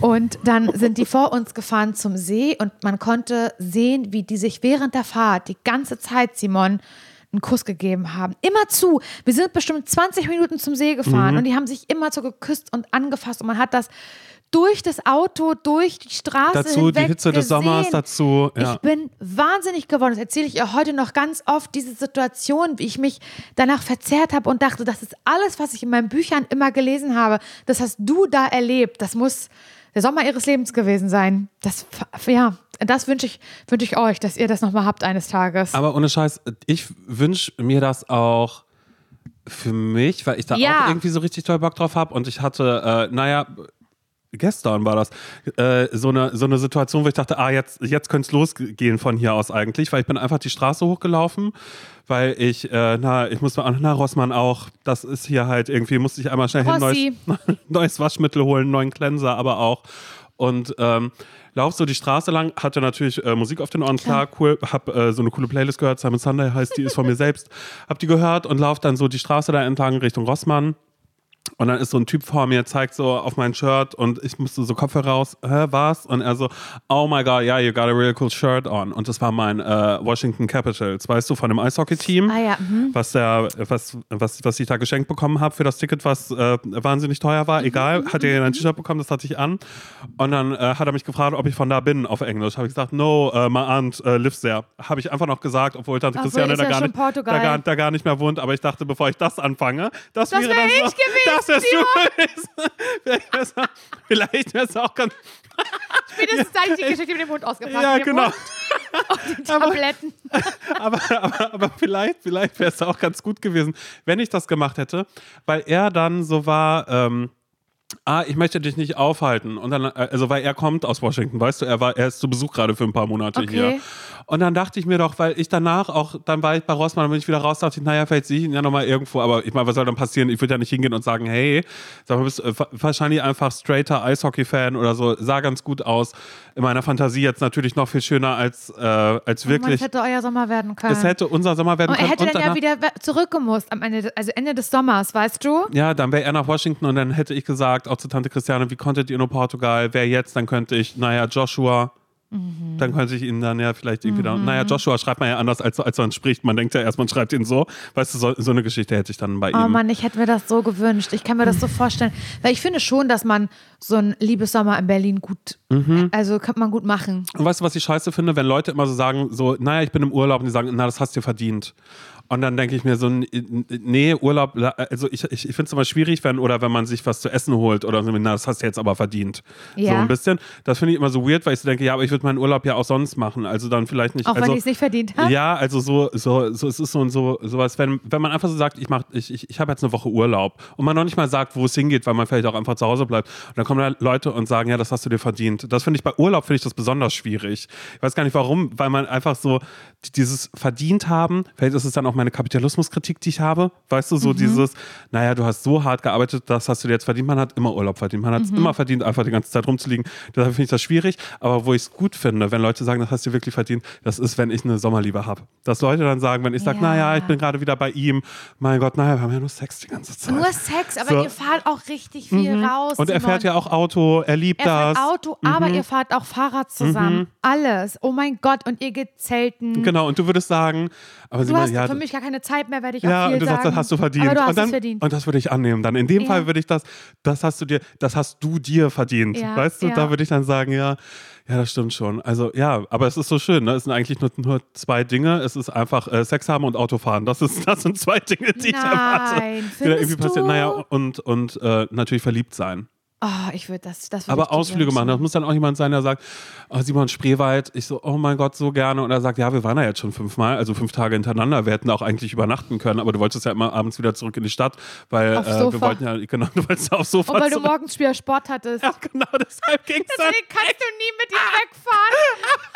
Und dann sind die vor uns gefahren zum See und man konnte sehen, wie die sich während der Fahrt die ganze Zeit, Simon, einen Kuss gegeben haben. Immer zu. Wir sind bestimmt 20 Minuten zum See gefahren mhm. und die haben sich immer so geküsst und angefasst und man hat das durch das Auto, durch die Straße dazu hinweg die Hitze des Sommers dazu. Ja. Ich bin wahnsinnig geworden. Das erzähle ich ihr heute noch ganz oft diese Situation, wie ich mich danach verzerrt habe und dachte, das ist alles, was ich in meinen Büchern immer gelesen habe. Das hast du da erlebt. Das muss der Sommer ihres Lebens gewesen sein. Das ja, das wünsche ich, wünsch ich euch, dass ihr das nochmal habt eines Tages. Aber ohne Scheiß, ich wünsche mir das auch für mich, weil ich da ja. auch irgendwie so richtig toll Bock drauf habe. Und ich hatte, äh, naja, gestern war das, äh, so, eine, so eine Situation, wo ich dachte, ah, jetzt, jetzt könnte es losgehen von hier aus eigentlich, weil ich bin einfach die Straße hochgelaufen, weil ich, äh, na, ich muss mal, na, Rossmann auch, das ist hier halt irgendwie, musste ich einmal schnell Rossi. hin, neues, neues Waschmittel holen, neuen Cleanser, aber auch. Und ähm, lauf so die Straße lang, hatte natürlich äh, Musik auf den Ohren, klar, cool, hab äh, so eine coole Playlist gehört, Simon Sunday heißt die, ist von mir selbst, hab die gehört und lauf dann so die Straße da entlang Richtung Rossmann und dann ist so ein Typ vor mir, zeigt so auf mein Shirt und ich musste so Kopfhörer raus, hä, was? Und er so, oh my god, yeah, you got a really cool shirt on. Und das war mein äh, Washington Capitals, weißt du, von dem Eishockey-Team, ah, ja. mhm. was, der, was, was, was ich da geschenkt bekommen habe für das Ticket, was äh, wahnsinnig teuer war. Mhm. Egal, hat er ein T-Shirt bekommen, das hatte ich an. Und dann äh, hat er mich gefragt, ob ich von da bin, auf Englisch. Habe ich gesagt, no, uh, my aunt uh, lives there. Habe ich einfach noch gesagt, obwohl Tante Christiane da, gar nicht, da, gar, da, gar, nicht mehr wohnt. Aber ich dachte, bevor ich das anfange, das, das wäre dann so, das wärst du Vielleicht wäre es auch ganz. Spätestens seit ich die Geschichte mit dem Hund ausgepackt Ja, genau. Und die Tabletten. Aber, aber, aber, aber vielleicht, vielleicht wäre es auch ganz gut gewesen, wenn ich das gemacht hätte, weil er dann so war. Ähm, ah, ich möchte dich nicht aufhalten. Und dann, äh, also weil er kommt aus Washington, weißt du, er war, er ist zu Besuch gerade für ein paar Monate okay. hier. Und dann dachte ich mir doch, weil ich danach auch, dann war ich bei Rossmann, dann bin ich wieder raus, dachte ich, naja, vielleicht sehe ich ihn ja nochmal irgendwo, aber ich meine, was soll dann passieren? Ich würde ja nicht hingehen und sagen, hey, sag mal, bist äh, wahrscheinlich einfach straighter Eishockey-Fan oder so, sah ganz gut aus. In meiner Fantasie jetzt natürlich noch viel schöner als, äh, als wirklich. Es hätte euer Sommer werden können. Es hätte unser Sommer werden können. Und er hätte dann ja wieder zurückgemusst am Ende, also Ende des Sommers, weißt du? Ja, dann wäre er nach Washington und dann hätte ich gesagt, auch zu Tante Christiane, wie konntet ihr nur Portugal? Wer jetzt? Dann könnte ich, naja, Joshua Mhm. Dann könnte ich ihn dann ja vielleicht irgendwie mhm. da. Naja, Joshua schreibt man ja anders, als, als man spricht. Man denkt ja erst, man schreibt ihn so. Weißt du, so, so eine Geschichte hätte ich dann bei oh ihm. Oh Mann, ich hätte mir das so gewünscht. Ich kann mir das so vorstellen. Weil ich finde schon, dass man so einen Liebessommer in Berlin gut, mhm. also könnte man gut machen. Und weißt du, was ich scheiße finde, wenn Leute immer so sagen, so, naja, ich bin im Urlaub und die sagen, na, das hast du verdient. Und dann denke ich mir so, nee, Urlaub, also ich, ich, ich finde es immer schwierig, wenn, oder wenn man sich was zu essen holt oder so, na, das hast du jetzt aber verdient. Ja. So ein bisschen. Das finde ich immer so weird, weil ich so denke, ja, aber ich würde meinen Urlaub ja auch sonst machen. Also dann vielleicht nicht. Auch also, wenn ich es nicht verdient habe? Ja, also so, so, so, es ist so und so, sowas, wenn, wenn man einfach so sagt, ich mach, ich, ich, ich habe jetzt eine Woche Urlaub und man noch nicht mal sagt, wo es hingeht, weil man vielleicht auch einfach zu Hause bleibt. Und dann kommen da Leute und sagen, ja, das hast du dir verdient. Das finde ich bei Urlaub finde ich das besonders schwierig. Ich weiß gar nicht warum, weil man einfach so dieses verdient haben, vielleicht ist es dann auch meine Kapitalismuskritik Kritik, die ich habe. Weißt du, so mhm. dieses, naja, du hast so hart gearbeitet, das hast du dir jetzt verdient. Man hat immer Urlaub verdient. Man hat es mhm. immer verdient, einfach die ganze Zeit rumzuliegen. Deshalb finde ich das schwierig. Aber wo ich es gut finde, wenn Leute sagen, das hast du wirklich verdient, das ist, wenn ich eine Sommerliebe habe. Dass Leute dann sagen, wenn ich sage, ja. naja, ich bin gerade wieder bei ihm, mein Gott, naja, wir haben ja nur Sex die ganze Zeit. Nur Sex, aber so. ihr fahrt auch richtig viel mhm. raus. Und er fährt ja auch Auto, er liebt er das. Er fährt Auto, aber mhm. ihr fahrt auch Fahrrad zusammen. Mhm. Alles. Oh mein Gott, und ihr geht zelten. Genau, und du würdest sagen, aber du hast ja, für mich gar keine Zeit mehr, werde ich ja, auch viel und du sagen. sagst, das hast du verdient. Aber du hast und dann, es verdient. Und das würde ich annehmen. Dann in dem ja. Fall würde ich das, das hast du dir, das hast du dir verdient. Ja, weißt du, ja. da würde ich dann sagen, ja, ja, das stimmt schon. Also ja, aber es ist so schön. Ne? Es sind eigentlich nur, nur zwei Dinge. Es ist einfach äh, Sex haben und Autofahren. Das, ist, das sind zwei Dinge, die Nein, ich erwarte. Da irgendwie passieren. Naja, und, und äh, natürlich verliebt sein. Oh, ich würde das, das würd Aber Ausflüge machen. Das muss dann auch jemand sein, der sagt, oh, Simon Spreewald. Ich so, oh mein Gott, so gerne. Und er sagt, ja, wir waren ja jetzt schon fünfmal, also fünf Tage hintereinander. Wir hätten auch eigentlich übernachten können, aber du wolltest ja immer abends wieder zurück in die Stadt, weil äh, wir wollten ja, genau, du wolltest ja aufs Sofa Und weil du morgens wieder Sport hattest. Ja, genau, deshalb ging es. Deswegen kannst du nie mit ihm wegfahren.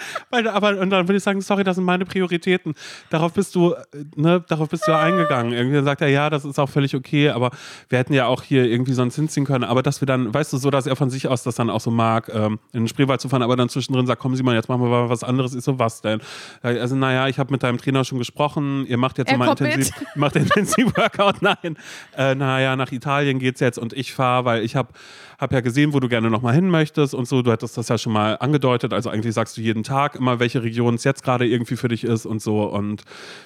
Weil, aber, und dann würde ich sagen, sorry, das sind meine Prioritäten. Darauf bist du, äh, ne, darauf bist du ja eingegangen. Irgendwie sagt er, ja, das ist auch völlig okay, aber wir hätten ja auch hier irgendwie sonst hinziehen können. Aber dass wir dann, weißt du, so, dass er von sich aus das dann auch so mag, ähm, in den Spreewald zu fahren, aber dann zwischendrin sagt, komm Simon, jetzt machen wir mal was anderes. Ich so, was denn? Also, naja, ich habe mit deinem Trainer schon gesprochen, ihr macht jetzt Er mal intensiv, macht intensiv Workout. Nein, äh, naja, nach Italien geht's jetzt und ich fahre, weil ich habe hab ja gesehen, wo du gerne nochmal hin möchtest und so. Du hattest das ja schon mal angedeutet. Also eigentlich sagst du jeden Tag immer, welche Region es jetzt gerade irgendwie für dich ist und so. Und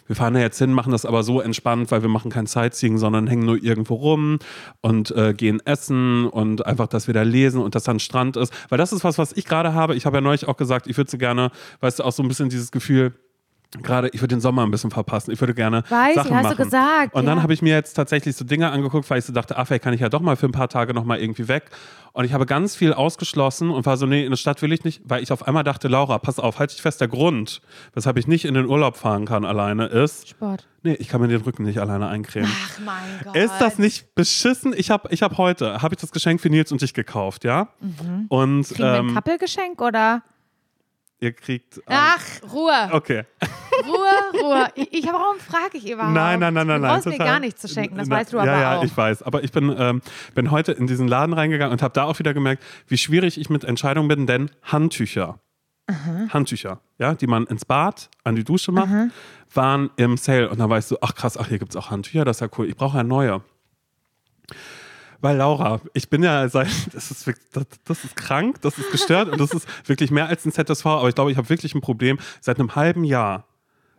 wir fahren da jetzt hin, machen das aber so entspannt, weil wir machen kein Sightseeing, sondern hängen nur irgendwo rum und äh, gehen essen und einfach, dass wir da lesen und dass da ein Strand ist. Weil das ist was, was ich gerade habe. Ich habe ja neulich auch gesagt, ich würde so gerne, weißt du, auch so ein bisschen dieses Gefühl, Gerade, ich würde den Sommer ein bisschen verpassen. Ich würde gerne Weiß ich, Sachen hast du machen. gesagt, Und dann ja. habe ich mir jetzt tatsächlich so Dinge angeguckt, weil ich so dachte, ah, vielleicht kann ich ja doch mal für ein paar Tage noch mal irgendwie weg. Und ich habe ganz viel ausgeschlossen und war so, nee, in der Stadt will ich nicht, weil ich auf einmal dachte, Laura, pass auf, halt dich fest, der Grund, weshalb ich nicht in den Urlaub fahren kann alleine, ist, Sport. nee, ich kann mir den Rücken nicht alleine eincremen. Ach mein Gott. Ist das nicht beschissen? Ich habe ich hab heute, habe ich das Geschenk für Nils und dich gekauft, ja? Und Mhm. Kriegen wir ein ähm, Kappelgeschenk oder? Ihr kriegt... ähm, Ach, Ruhe. Okay. Ruhe, Ruhe. Ich, warum frage ich überhaupt? Nein, nein, nein, nein, Du nein. brauchst mir gar nichts zu schenken, das Na, weißt du aber ja, ja, auch. ich weiß. Aber ich bin, ähm, bin heute in diesen Laden reingegangen und habe da auch wieder gemerkt, wie schwierig ich mit Entscheidungen bin, denn Handtücher, Handtücher, ja, die man ins Bad, an die Dusche macht, waren im Sale. Und dann weißt du, ach krass, ach, hier gibt es auch Handtücher, das ist ja cool. Ich brauche ja neue. Weil Laura, ich bin ja seit, das ist, das, das ist krank, das ist gestört und das ist wirklich mehr als ein ZSV, aber ich glaube, ich habe wirklich ein Problem. Seit einem halben Jahr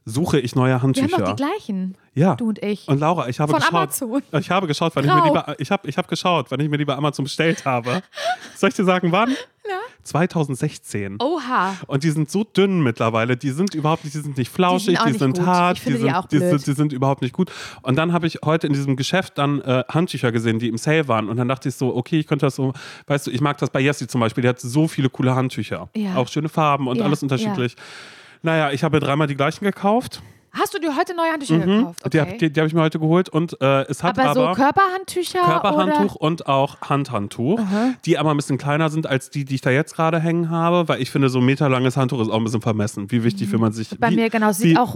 suche ich neue Wir haben Handtücher. doch die gleichen. Ja. Du und ich. Und Laura, ich habe Von geschaut. Amazon. Ich habe geschaut, wann ich mir lieber, ich habe, ich habe geschaut, wann ich mir lieber Amazon bestellt habe. Soll ich dir sagen, wann? Ja. 2016. Oha. Und die sind so dünn mittlerweile, die sind überhaupt nicht, die sind nicht flauschig, die sind hart, die, die sind, auch die, sind, die sind überhaupt nicht gut. Und dann habe ich heute in diesem Geschäft dann äh, Handtücher gesehen, die im Sale waren. Und dann dachte ich so, okay, ich könnte das so, weißt du, ich mag das bei Jessie zum Beispiel, die hat so viele coole Handtücher. Ja. Auch schöne Farben und Ja, alles unterschiedlich. Naja, ich habe dreimal die gleichen gekauft. Hast du dir heute neue Handtücher gekauft? Mhm. Die, Okay. hab- die, habe ich mir heute geholt und äh, es hat aber, aber, so Körperhandtücher Körperhandtuch oder? und auch Handhandtuch, die aber ein bisschen kleiner sind als die, die ich da jetzt gerade hängen habe, weil ich finde, so ein meterlanges Handtuch ist auch ein bisschen vermessen. Wie wichtig, wenn man sich. Bei wie, mir genau, sieht wie, auch,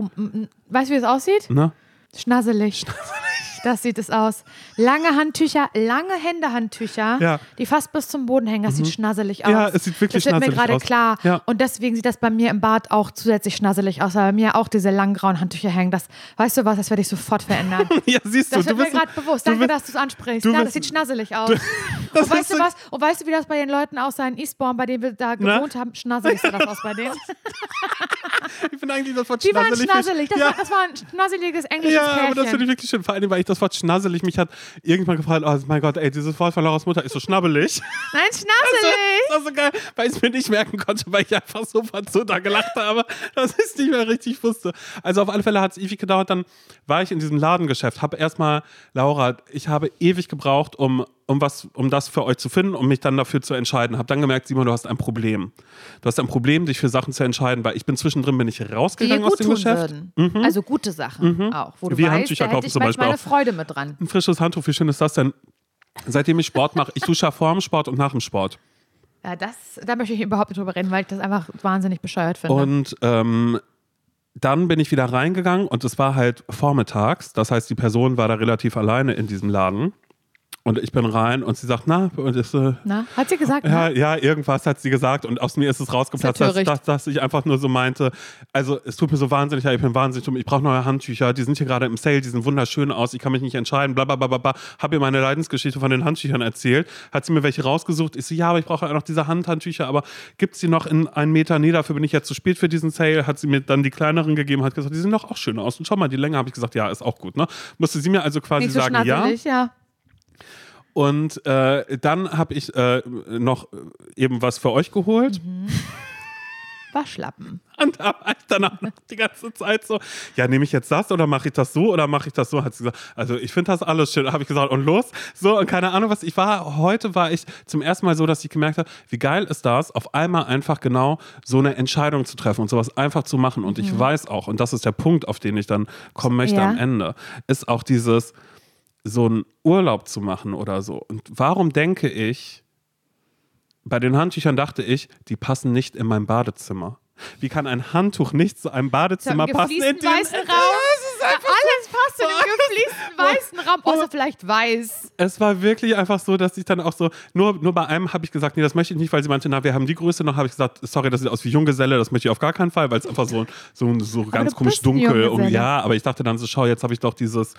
weißt du, wie es aussieht? Ne? Schnasselig. Das sieht es aus. Lange Handtücher, lange Händehandtücher, Ja. die fast bis zum Boden hängen. Das sieht schnasselig aus. Ja, es sieht wirklich Das wird mir schnasselig gerade aus. klar. Ja. Und deswegen sieht das bei mir im Bad auch zusätzlich schnasselig aus, weil bei mir auch diese langen grauen Handtücher hängen. Das, weißt du was, das werde ich sofort verändern. Ja, siehst du, Das du wird mir bist. gerade bewusst. du Danke, bist- dass du es ansprichst. du Ja, das sieht schnasselig aus. das Und weißt du was? Und weißt du, wie das bei den Leuten aussah in Eastbourne, bei denen wir da Na? gewohnt haben? Schnasselig sah das aus bei denen. Ich finde eigentlich das Wort Die waren schnasselig. schnasselig. Das, ja. war, das war ein schnasseliges englisches Ja, aber das Pärchen. finde ich wirklich schön. Vor allem, weil ich das Wort schnasselig mich hat irgendwann gefragt, oh mein Gott, ey, dieses Wort von Lauras Mutter ist so schnabbelig. Nein, schnasselig. Das ist so geil, weil ich es mir nicht merken konnte, weil ich einfach sofort so da gelacht habe, dass ich es nicht mehr richtig wusste. Also auf alle Fälle hat es ewig gedauert. Dann war ich in diesem Ladengeschäft, habe erstmal, Laura, ich habe ewig gebraucht, um, um, was, um das für euch zu finden, um mich dann dafür zu entscheiden. Habe dann gemerkt, Simon, du hast ein Problem. Du hast ein Problem, dich für Sachen zu entscheiden, weil ich bin zwischendrin bin ich rausgegangen aus dem Geschäft. würden. Also gute Sachen auch, wo du Wie weißt, Handtücher da kaufen zum Beispiel eine Freude mit dran. Ein frisches Handtuch, wie schön ist das denn? Seitdem ich Sport mache, ich dusche ja vor dem Sport und nach dem Sport. Ja, das, da möchte ich überhaupt nicht drüber reden, weil ich das einfach wahnsinnig bescheuert finde. Und ähm, dann bin ich wieder reingegangen und es war halt vormittags. Das heißt, die Person war da relativ alleine in diesem Laden. Und ich bin rein und sie sagt, na, und ich so, Na, hat sie gesagt? ja, ja, irgendwas hat sie gesagt und aus mir ist es rausgeplatzt, Ist dass, dass, dass ich einfach nur so meinte, also es tut mir so wahnsinnig, leid, ich bin wahnsinnig dumm, ich brauche neue Handtücher, die sind hier gerade im Sale, die sehen wunderschön aus, ich kann mich nicht entscheiden, bla bla bla bla, habe ihr meine Leidensgeschichte von den Handtüchern erzählt, hat sie mir welche rausgesucht, ich so, ja, aber ich brauche noch diese Handhandtücher, aber gibt es die noch in einen Meter? Nee, dafür bin ich jetzt zu spät für diesen Sale, hat sie mir dann die kleineren gegeben, hat gesagt, die sehen doch auch schön aus und schau mal, die Länge, habe ich gesagt, ja, ist auch gut, ne? Musste sie mir also quasi so sagen, ja. ja. Und äh, dann habe ich äh, noch eben was für euch geholt. Waschlappen. Und da war ich dann auch noch die ganze Zeit so, ja, nehme ich jetzt das oder mache ich das so oder mache ich das so? Hat sie gesagt, also ich finde das alles schön. habe ich gesagt, und los. So, und keine Ahnung, was ich war. Heute war ich zum ersten Mal so, dass ich gemerkt habe, wie geil ist das, auf einmal einfach genau so eine Entscheidung zu treffen und sowas einfach zu machen. Und ich Mhm. weiß auch, und das ist der Punkt, auf den ich dann kommen möchte Ja. am Ende, ist auch dieses, so einen Urlaub zu machen oder so. Und warum denke ich, bei den Handtüchern dachte ich, die passen nicht in mein Badezimmer. Wie kann ein Handtuch nicht zu einem Badezimmer Im passen? in dem- Raum. Alles passt gefliesten weißen Raum, außer vielleicht weiß. Es war wirklich einfach so, dass ich dann auch so, nur, nur bei einem habe ich gesagt, nee, das möchte ich nicht, weil sie meinte, na, wir haben die Größe noch, habe ich gesagt, sorry, das sieht aus wie Junggeselle, das möchte ich auf gar keinen Fall, weil es einfach so, so, so ganz komisch dunkel und ja, aber ich dachte dann so, schau, jetzt habe ich doch dieses,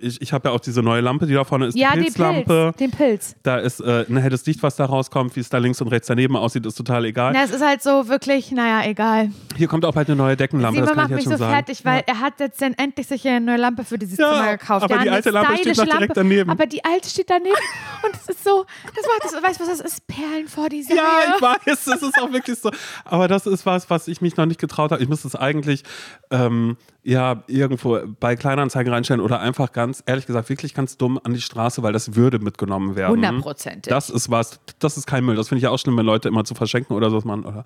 ich, ich habe ja auch diese neue Lampe, die da vorne ist, Ja, die Pilzlampe. Pilz. Den Pilz. Da ist äh, ein helles Licht, was da rauskommt, wie es da links und rechts daneben aussieht, ist total egal. Na, es ist halt so wirklich, naja, egal. Hier kommt auch bald eine neue Deckenlampe, Simon das kann macht ich mich jetzt so schon sagen. fertig, weil er hat jetzt endlich sich eine neue Lampe für dieses Ja, Zimmer gekauft. aber Der die alte Lampe steht noch direkt daneben. Aber die alte steht daneben und es ist so, das macht das, weißt du, was das ist? Perlen vor die Säue. Ja, ich weiß, das ist auch wirklich so. Aber das ist was, was ich mich noch nicht getraut habe. Ich müsste es eigentlich ähm, ja irgendwo bei Kleinanzeigen reinstellen oder einfach ganz, ehrlich gesagt, wirklich ganz dumm an die Straße, weil das würde mitgenommen werden. Hundertprozentig. Das ist was, das ist kein Müll. Das finde ich ja auch schlimm, wenn Leute immer zu verschenken oder so, was man oder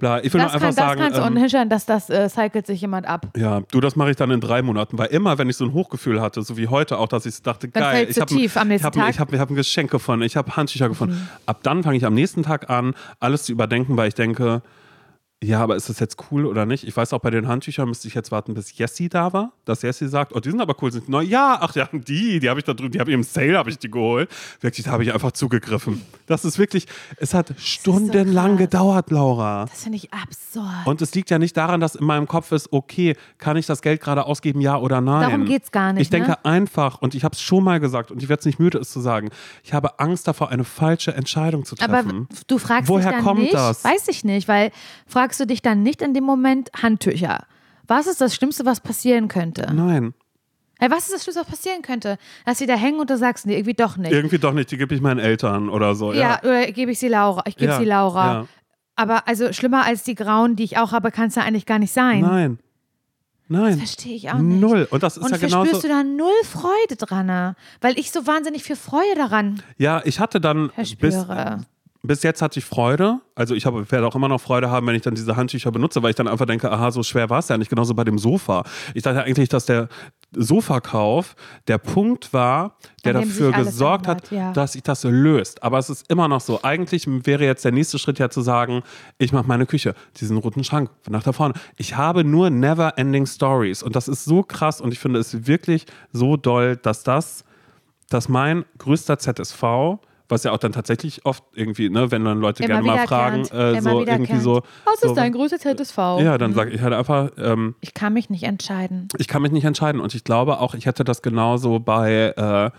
bla. Ich will Das, nur kann, einfach das sagen. kannst du ähm, unhindern, dass das äh, cycelt sich jemand ab. ja, du, das mache ich dann in drei Monaten, weil immer, wenn ich so ein Hochgefühl hatte, so wie heute auch, dass ich dachte, Dann geil, ich du habe tief am nächsten hab, ein- Tag. ich hab, ich hab ein Geschenk gefunden, ich habe Handtücher gefunden. Mhm. Ab dann fange ich am nächsten Tag an, alles zu überdenken, weil ich denke, ja, aber ist das jetzt cool oder nicht? Ich weiß auch, bei den Handtüchern müsste ich jetzt warten, bis Jessie da war, dass Jessie sagt, oh, die sind aber cool, sind neu. Ja, ach ja, die, die habe ich da drüben, die habe ich im Sale, habe ich die geholt. Wirklich, da habe ich einfach zugegriffen. Das ist wirklich, es hat stundenlang krass. gedauert, Laura. Das finde ich absurd. Und es liegt ja nicht daran, dass in meinem Kopf ist, okay, kann ich das Geld gerade ausgeben, ja oder nein? Darum geht's gar nicht, Ich denke ne? einfach, und ich habe es schon mal gesagt, und ich werde es nicht müde, es zu sagen, ich habe Angst davor, eine falsche Entscheidung zu Aber treffen. du fragst Woher kommt nicht, das? weiß ich nicht, weil fragst du dich dann nicht in dem Moment Handtücher. Was ist das Schlimmste, was passieren könnte? Nein, Hey, was ist das Schlimmste, was passieren könnte? Dass sie da hängen und du sagst, nee, irgendwie doch nicht. irgendwie doch nicht, die gebe ich meinen Eltern oder so. ja, Ja, oder gebe ich sie Laura. Ich gebe Ja, sie Laura. ja. Aber also schlimmer als die grauen, die ich auch habe, kann es ja eigentlich gar nicht sein. Nein. Nein. Verstehe ich auch nicht. Null. Und das ist Und ja verspürst genauso. du da null Freude dran? ne? Weil ich so wahnsinnig viel Freude daran Ja, ich hatte dann verspüre. bis jetzt hatte ich Freude. Also ich habe, werde auch immer noch Freude haben, wenn ich dann diese Handtücher benutze, weil ich dann einfach denke, aha, so schwer war es ja nicht. Genauso bei dem Sofa. Ich dachte eigentlich, dass der Sofakauf der Punkt war, der dafür gesorgt ändert, hat, ja. dass sich das löst. Aber es ist immer noch so. Eigentlich wäre jetzt der nächste Schritt ja zu sagen, ich mache meine Küche, diesen roten Schrank nach da vorne. Ich habe nur never ending stories und das ist so krass und ich finde es wirklich so doll, dass das, dass mein größter ZSV was ja auch dann tatsächlich oft irgendwie, ne, wenn dann Leute Immer gerne mal fragen, äh, so irgendwie wiederkehrend. so. Was so ist dein größter ZSV? ja, dann sage ich halt einfach, ähm, Ich kann mich nicht entscheiden. ich kann mich nicht entscheiden. Und ich glaube auch, ich hätte das genauso bei, äh,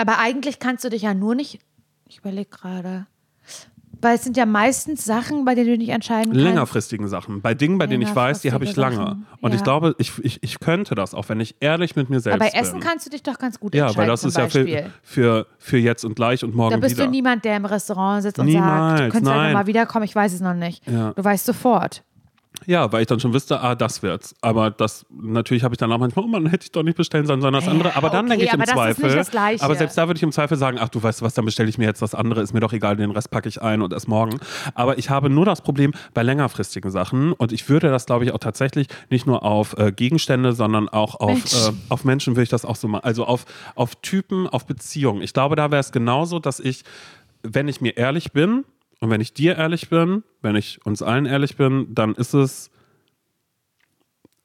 Aber eigentlich kannst du dich ja nur nicht. Ich überlege gerade. Weil es sind ja meistens Sachen, bei denen du dich nicht entscheiden kannst. längerfristigen Sachen. Bei Dingen, bei denen ich weiß, die habe ich lange. Sachen, Und ich ja. glaube, ich, ich, ich könnte das, auch wenn ich ehrlich mit mir selbst Aber bei bin. Essen kannst du dich doch ganz gut ja, entscheiden. weil das zum ist ja Beispiel. für, für, für jetzt und gleich und morgen Da bist wieder. du niemand, der im Restaurant sitzt und Niemals, sagt, du könntest halt nein. nochmal wiederkommen, ich weiß es noch nicht. Ja. Du weißt sofort. Ja, weil ich dann schon wüsste, ah, das wird's. Aber das, natürlich habe ich dann auch manchmal, oh Mann, hätte ich doch nicht bestellen sollen, sondern das andere. Aber dann okay, denke ich im aber das ist Zweifel. nicht das Gleiche. Aber selbst da würde ich im Zweifel sagen, ach, du weißt was, dann bestelle ich mir jetzt das andere, ist mir doch egal, den Rest packe ich ein und erst morgen. Aber ich habe nur das Problem bei längerfristigen Sachen und ich würde das, glaube ich, auch tatsächlich nicht nur auf äh, Gegenstände, sondern auch auf Mensch. äh, auf Menschen würde ich das auch so machen. Also auf, auf Typen, auf Beziehungen. Ich glaube, da wäre es genauso, dass ich, wenn ich mir ehrlich bin und wenn ich dir ehrlich bin, wenn ich uns allen ehrlich bin, dann ist es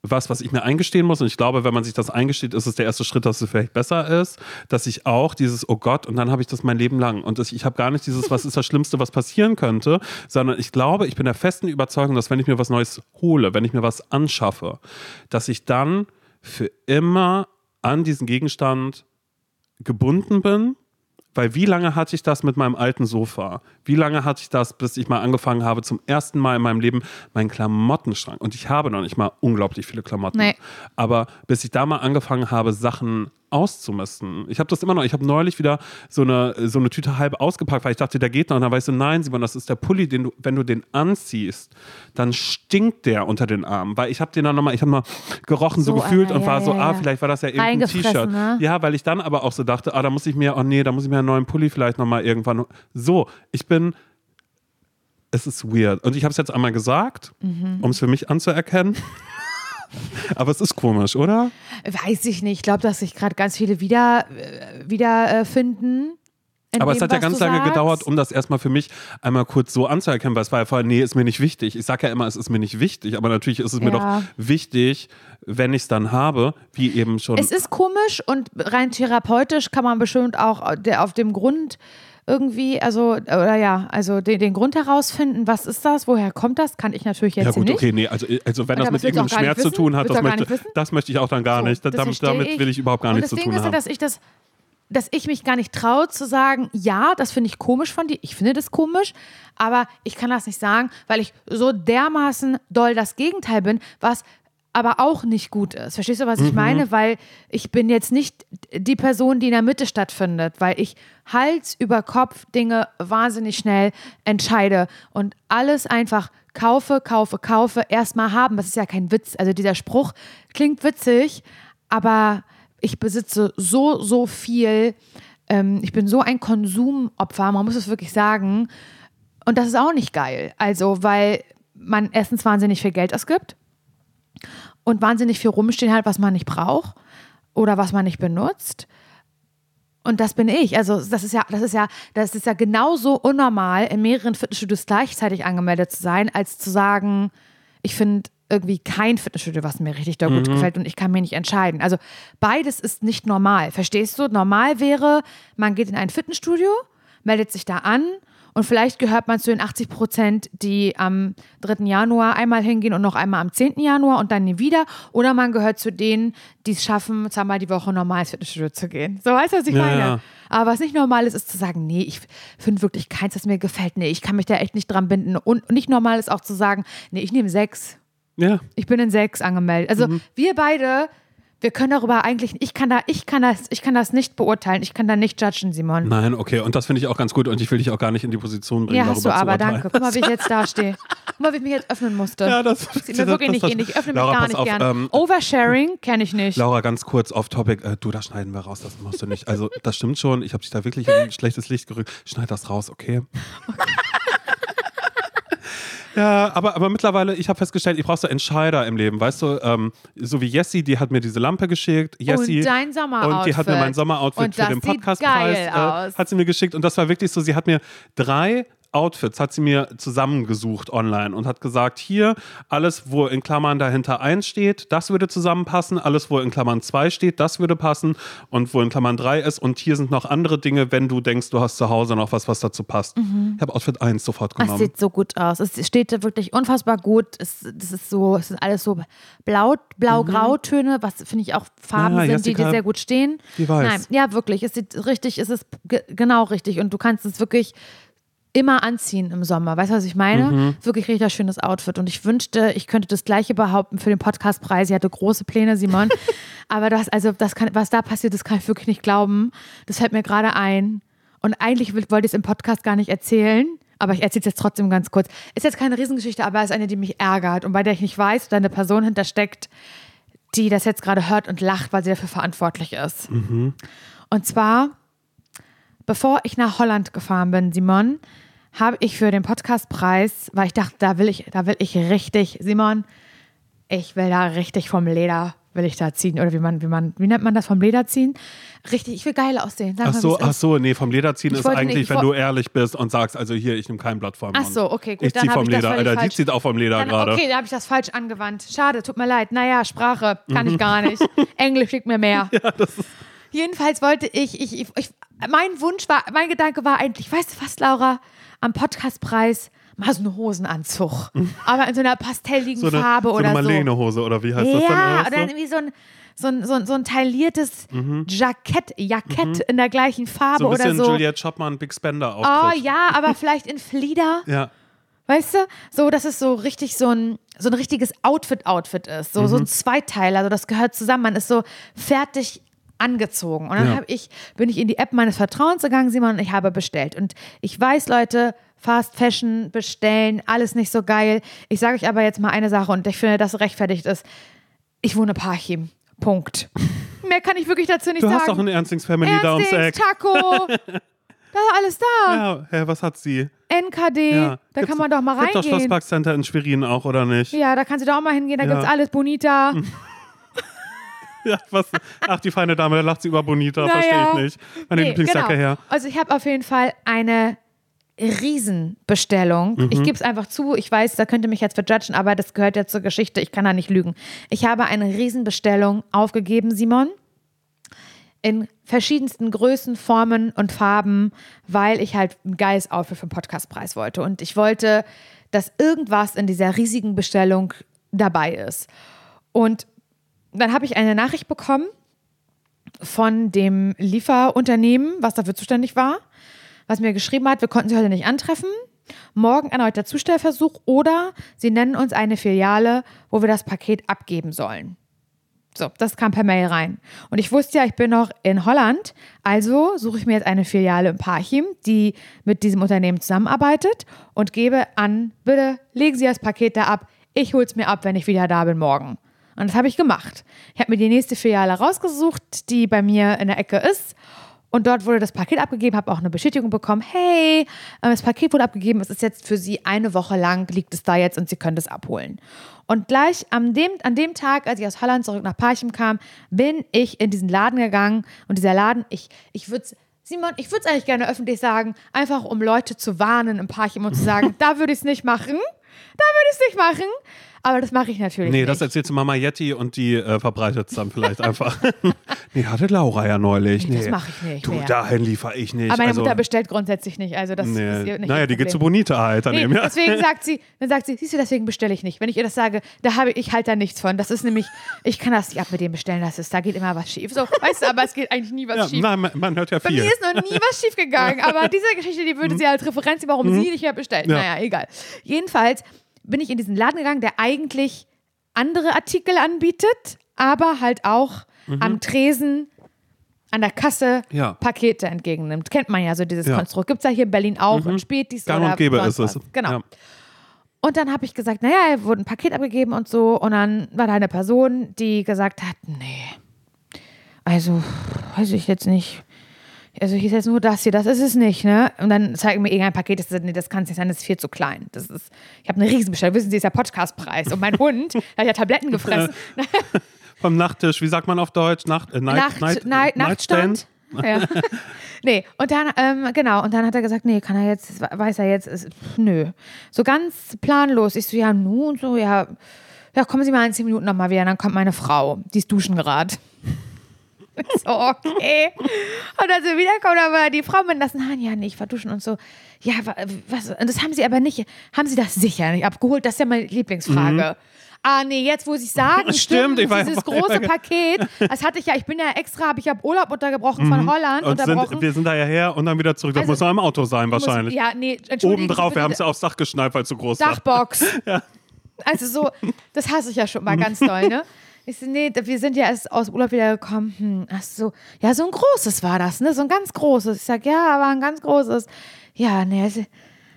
was, was ich mir eingestehen muss. Und ich glaube, wenn man sich das eingesteht, ist es der erste Schritt, dass es vielleicht besser ist, dass ich auch dieses, oh Gott, und dann habe ich das mein Leben lang. Und ich habe gar nicht dieses, was ist das Schlimmste, was passieren könnte, sondern ich glaube, ich bin der festen Überzeugung, dass wenn ich mir was Neues hole, wenn ich mir was anschaffe, dass ich dann für immer an diesen Gegenstand gebunden bin. Weil wie lange hatte ich das mit meinem alten Sofa? Wie lange hatte ich das, bis ich mal angefangen habe, zum ersten Mal in meinem Leben meinen Klamottenschrank? Und ich habe noch nicht mal unglaublich viele Klamotten. Nee. Aber bis ich da mal angefangen habe, Sachen auszumisten. Ich habe das immer noch. Ich habe neulich wieder so eine, so eine Tüte halb ausgepackt, weil ich dachte, der geht noch. Und dann weißt du, nein, Simon, das ist der Pulli, den du, wenn du den anziehst, dann stinkt der unter den Armen. Weil ich habe den dann nochmal, ich habe mal gerochen, so, So, gefühlt ah, und ja, war so, ja, ah, ja. vielleicht war das ja irgendein T-Shirt. ne? Ja, weil ich dann aber auch so dachte, ah, da muss ich mir, oh nee, da muss ich mir einen neuen Pulli vielleicht nochmal irgendwann. So, ich bin es ist weird. Und ich habe es jetzt einmal gesagt, Mhm. um es für mich anzuerkennen. Aber es ist komisch, oder? Weiß ich nicht. Ich glaube, dass sich gerade ganz viele wieder, äh, wieder äh, Aber es dem, hat ja ganz lange sagst. gedauert, um das erstmal für mich einmal kurz so anzuerkennen, weil es war ja vorher, nee, ist mir nicht wichtig. Ich sage ja immer, es ist mir nicht wichtig, aber natürlich ist es mir Ja. doch wichtig, wenn ich es dann habe, wie eben schon. Es ist komisch und rein therapeutisch kann man bestimmt auch der, auf dem Grund irgendwie, also, oder ja, also den, den Grund herausfinden, was ist das, woher kommt das, kann ich natürlich jetzt ja gut, nicht. okay, nee, also, also wenn Aber das mit irgendeinem nicht Schmerz zu wissen? tun hat, das möchte, nicht das möchte ich auch dann gar So, nicht. das Damit, damit will ich überhaupt gar und nichts zu das tun Ding ist haben. ja, dass ich das, dass ich mich gar nicht traue zu sagen, ja, das finde ich komisch von dir. Ich finde das komisch, aber ich kann das nicht sagen, weil ich so dermaßen doll das Gegenteil bin, was aber auch nicht gut ist. Verstehst du, was Mhm. ich meine? Weil ich bin jetzt nicht die Person, die in der Mitte stattfindet, weil ich Hals über Kopf Dinge wahnsinnig schnell entscheide und alles einfach kaufe, kaufe, kaufe, erstmal haben. Das ist ja kein Witz. Also dieser Spruch klingt witzig, aber ich besitze so, so viel. Ähm, ich bin so ein Konsumopfer, man muss es wirklich sagen. Und das ist auch nicht geil. Also, weil man erstens wahnsinnig viel Geld ausgibt und wahnsinnig viel rumstehen hat, was man nicht braucht oder was man nicht benutzt. Und das bin ich. Also das ist ja, das ist ja, das ist ja genauso unnormal, in mehreren Fitnessstudios gleichzeitig angemeldet zu sein, als zu sagen, ich finde irgendwie kein Fitnessstudio, was mir richtig doll gut gefällt und ich kann mir nicht entscheiden. Also beides ist nicht normal. Verstehst du? Normal wäre, man geht in ein Fitnessstudio, meldet sich da an und vielleicht gehört man zu den 80 Prozent, die am 3. Januar einmal hingehen und noch einmal am 10. Januar und dann nie wieder. Oder man gehört zu denen, die es schaffen, zweimal die Woche normal ins Fitnessstudio zu gehen. So weißt du, was ich Ja, meine? ja. Aber was nicht normal ist, ist zu sagen, nee, ich finde wirklich keins, das mir gefällt. Nee, ich kann mich da echt nicht dran binden. Und nicht normal ist auch zu sagen, nee, ich nehme sechs. Ja. Ich bin in sechs angemeldet. Also Mhm. wir beide, wir können darüber eigentlich, ich kann da, ich kann das, ich kann das nicht beurteilen. Ich kann da nicht judgen, Simon. Nein, okay, und das finde ich auch ganz gut und ich will dich auch gar nicht in die Position bringen, Ja, darüber hast du aber, danke. Guck mal, wie ich jetzt dastehe. Guck mal, wie ich mich jetzt öffnen musste. Ja, das Sieht mir wirklich nicht ähnlich. Ich öffne mich Laura, gar pass nicht auf, gern. ähm, Oversharing kenne ich nicht. Laura, ganz kurz off topic. Äh, du, das schneiden wir raus, das musst du nicht. Also, das stimmt schon. Ich habe dich da wirklich in ein schlechtes Licht gerückt. Schneid das raus, okay? Ja, aber, aber mittlerweile, ich habe festgestellt, ich brauche so Entscheider im Leben, weißt du, ähm, so wie Jessie, die hat mir diese Lampe geschickt. Jessie, Und dein Sommeroutfit. Und die hat mir mein Sommeroutfit Und für den Podcastpreis äh, hat sie mir geschickt und das war wirklich so, sie hat mir drei Outfits hat sie mir zusammengesucht online und hat gesagt, hier alles, wo in Klammern dahinter 1 steht, das würde zusammenpassen, alles, wo in Klammern 2 steht, das würde passen und wo in Klammern 3 ist und hier sind noch andere Dinge, wenn du denkst, du hast zu Hause noch was, was dazu passt. Ich habe Outfit 1 sofort Es genommen. sieht so gut aus. Es steht wirklich unfassbar gut. Es, das ist so, es sind alles so blau, blau-grautöne, was finde ich auch Farben Ja, sind, die dir sehr gut stehen. die weiß. Nein, ja, wirklich. Es sieht richtig, es ist ge genau richtig. Und du kannst es wirklich immer anziehen im Sommer. Weißt du, was ich meine? Mhm. Wirklich richtig schönes Outfit. Und ich wünschte, ich könnte das Gleiche behaupten für den Podcastpreis. Ich hatte große Pläne, Simon. Aber das, also, das kann, was da passiert, das kann ich wirklich nicht glauben. Das fällt mir gerade ein. Und eigentlich wollte ich es im Podcast gar nicht erzählen. Aber ich erzähle es jetzt trotzdem ganz kurz. Ist jetzt keine Riesengeschichte, aber es ist eine, die mich ärgert und bei der ich nicht weiß, da eine Person hintersteckt, die das jetzt gerade hört und lacht, weil sie dafür verantwortlich ist. Und zwar, bevor ich nach Holland gefahren bin, Simon, habe ich für den Podcastpreis, weil ich dachte, da will ich, da will ich richtig, Simon, ich will da richtig vom Leder, will ich da ziehen. Oder wie man, wie man, wie nennt man das vom Leder ziehen? Richtig, ich will geil aussehen. Sag Ach mal, so, ist. ach so, nee, vom Leder ziehen Ich ist eigentlich, nicht- ich wenn du ehrlich bist und sagst, also hier, ich nehme kein Blatt vom Ach so, okay, gut. Ich dann zieh vom ich Leder, Alter, die falsch. zieht auch vom Leder Dann, gerade. okay, da habe ich das falsch angewandt. Schade, tut mir leid. Naja, Sprache kann ich gar nicht. Englisch liegt mir mehr. Jedenfalls wollte ich, ich, ich, ich, mein Wunsch war, mein Gedanke war eigentlich, weißt du was, Laura, am Podcastpreis mal so einen Hosenanzug. Aber in so einer pastelligen so eine, Farbe so eine oder so. Marlene-Hose oder wie heißt das dann? Ja, oder oder irgendwie so ein, so ein, so ein, so ein tailliertes Mhm. Jackett, Jackett in der gleichen Farbe so ein oder bisschen so. Juliette Chopman, Big Spender Oh Auftritt. ja, aber vielleicht in Flieder. ja. Weißt du? So, dass es so richtig so ein, so ein richtiges Outfit-Outfit ist. So, so Mhm. ein Zweiteiler. Also das gehört zusammen. Man ist so fertig angezogen. Und dann Ja. ich, bin ich in die App meines Vertrauens gegangen, Simon, und ich habe bestellt. Und ich weiß, Leute, Fast Fashion bestellen, alles nicht so geil. Ich sage euch aber jetzt mal eine Sache und ich finde, dass rechtfertigt ist. Ich wohne Parchim. Punkt. Mehr kann ich wirklich dazu nicht Du sagen. hast doch eine Ernstings-Family da ums Ernstings, Eck. Taco. da ist alles da. Ja, hä, was hat sie? NKD. Ja. Da Gibt's- kann man doch mal Gibt doch reingehen. Schlosspark Center in Schwerin auch, oder nicht? Ja, da kannst du doch auch mal hingehen. Da Ja. gibt's alles. Bonita. Ja, was? Ach, die feine Dame, da lacht sie über Bonita, Naja. verstehe ich nicht. Meine Nee, Lieblingsjacke genau. her. Also ich habe auf jeden Fall eine Riesenbestellung. Mhm. Ich gebe es einfach zu. Ich weiß, da könnte mich jetzt verjudgen, aber das gehört ja zur Geschichte. Ich kann da nicht lügen. Ich habe eine Riesenbestellung aufgegeben, Simon. In verschiedensten Größen, Formen und Farben, weil ich halt ein geiles Outfit für den Podcastpreis wollte. Und ich wollte, dass irgendwas in dieser riesigen Bestellung dabei ist. Und dann habe ich eine Nachricht bekommen von dem Lieferunternehmen, was dafür zuständig war, was mir geschrieben hat, wir konnten sie heute nicht antreffen. Morgen erneuter Zustellversuch oder sie nennen uns eine Filiale, wo wir das Paket abgeben sollen. So, das kam per Mail rein. Und ich wusste ja, ich bin noch in Holland, also suche ich mir jetzt eine Filiale in Parchim, die mit diesem Unternehmen zusammenarbeitet und gebe an, bitte legen Sie das Paket da ab, ich hole es mir ab, wenn ich wieder da bin morgen. Und das habe ich gemacht. Ich habe mir die nächste Filiale rausgesucht, die bei mir in der Ecke ist. Und dort wurde das Paket abgegeben, habe auch eine Bestätigung bekommen. Hey, äh, das Paket wurde abgegeben. Es ist jetzt für Sie eine Woche lang, liegt es da jetzt und Sie können es abholen. Und gleich an dem, an dem Tag, als ich aus Holland zurück nach Parchim kam, bin ich in diesen Laden gegangen. Und dieser Laden, ich, ich würde Simon, ich würde es eigentlich gerne öffentlich sagen, einfach um Leute zu warnen im Parchim und zu sagen, da würde ich es nicht machen. Da würde ich es nicht machen. Aber das mache ich natürlich Nee, nicht. das erzählst du Mama Yeti und die äh, verbreitet es dann vielleicht einfach. nee, hatte Laura ja neulich. Nee, Nee, das mach ich nicht Du, mehr. dahin liefere ich nicht. Aber meine also, Mutter bestellt grundsätzlich nicht. Also das ist nee. ihr nicht Naja, die geht zu. Bonita halt Nee, daneben. ja. deswegen sagt sie, dann sagt sie, siehst du, deswegen bestelle ich nicht. Wenn ich ihr das sage, da habe ich, ich halt da nichts von. Das ist nämlich, ich kann das nicht ab mit dem bestellen, das ist, da geht immer was schief. So, weißt du, aber es geht eigentlich nie was Ja, schief. nein, man, man hört ja Bei viel. mir ist noch nie was schief gegangen, aber diese Geschichte, die würde sie als Referenz, warum sie nicht mehr bestellt. Ja. Naja, egal. Jedenfalls bin ich in diesen Laden gegangen, der eigentlich andere Artikel anbietet, aber halt auch am Tresen an der Kasse Ja. Pakete entgegennimmt. Kennt man ja so dieses Ja. Konstrukt. Gibt es ja hier in Berlin auch und Spätis Gang und gäbe ist es. Genau. Ja. Und dann habe ich gesagt, naja, er wurde ein Paket abgegeben und so. Und dann war da eine Person, die gesagt hat, nee, also weiß ich jetzt nicht. Also hier ist jetzt nur das hier, das ist es nicht, ne? Und dann zeigen mir irgendein Paket, das, nee, das kann es nicht sein, das ist viel zu klein. Das ist, ich habe eine Riesenbestellung, wissen Sie, ist ja Podcastpreis. Und mein Hund, der hat ja Tabletten gefressen. Vom Nachttisch, wie sagt man auf Deutsch? Nacht, äh, Night, Nacht, Night, Night? Nachtstand. Ja. nee, und dann, ähm, genau, und dann hat er gesagt, nee, kann er jetzt, weiß er jetzt, ist, nö. So ganz planlos. Ich so, ja, nun, so, ja, ja, kommen Sie mal in zehn Minuten nochmal wieder, dann kommt meine Frau, die ist duschen gerade. So, okay. Und als wir wiederkommen, da war die Frau mit nassen Haaren, ja, nee, ich war duschen und so. Ja, wa- was, und das haben sie aber nicht, haben sie das sicher nicht abgeholt? Das ist ja meine Lieblingsfrage. Ah, nee, jetzt, wo sie sagen, Mhm. Stimmt, ich dieses war- große war- Paket, das hatte ich ja, ich bin ja extra, habe ich habe Urlaub untergebrochen von Holland, Mhm. Und unterbrochen. sind, wir sind da ja her und dann wieder zurück. Das Also, muss noch im Auto sein, Muss- wahrscheinlich. Ja, nee, entschuldigen Oben drauf, wir haben es ja aufs Dach geschnallt, weil es zu groß war. Dachbox. Also so, das hasse ich ja schon mal ganz doll, ne? Ich so, nee, wir sind ja erst aus Urlaub wieder gekommen. Hm, ach so, ja, so ein großes war das, ne? So ein ganz großes. Ich sag, ja, aber ein ganz großes. Ja, ne, also,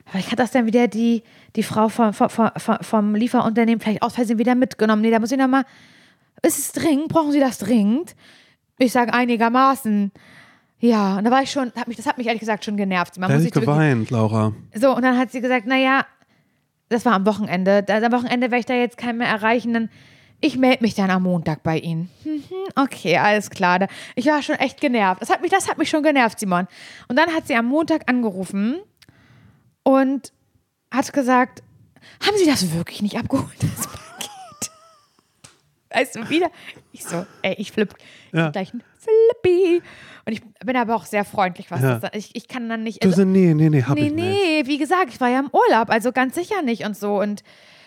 vielleicht hat das dann wieder die, die Frau vom, vom, vom, vom Lieferunternehmen vielleicht aus Versehen wieder mitgenommen. Nee, da muss ich nochmal. Ist es dringend? Brauchen Sie das dringend? Ich sage einigermaßen. Ja, und da war ich schon, hat mich, das hat mich ehrlich gesagt schon genervt. Man Da muss ich wirklich- geweint, Laura. so, und dann hat sie gesagt, naja, das war am Wochenende. Da, am Wochenende werde ich da jetzt keinen mehr erreichen. Dann, ich melde mich dann am Montag bei Ihnen. Mhm, okay, alles klar. Ich war schon echt genervt. Das hat, mich, das hat mich schon genervt, Simon. Und dann hat sie am Montag angerufen und hat gesagt, haben Sie das wirklich nicht abgeholt, das Paket? Weißt du, wieder? Ich so, ey, ich flipp. Ich Ja. bin gleich ein Flippy. Und ich bin aber auch sehr freundlich, was Ja. das ich, ich kann dann nicht. Du also- so, nee, nee, nee, hab Nee, ich nicht. nee, wie gesagt, ich war ja im Urlaub, also ganz sicher nicht und so. Und,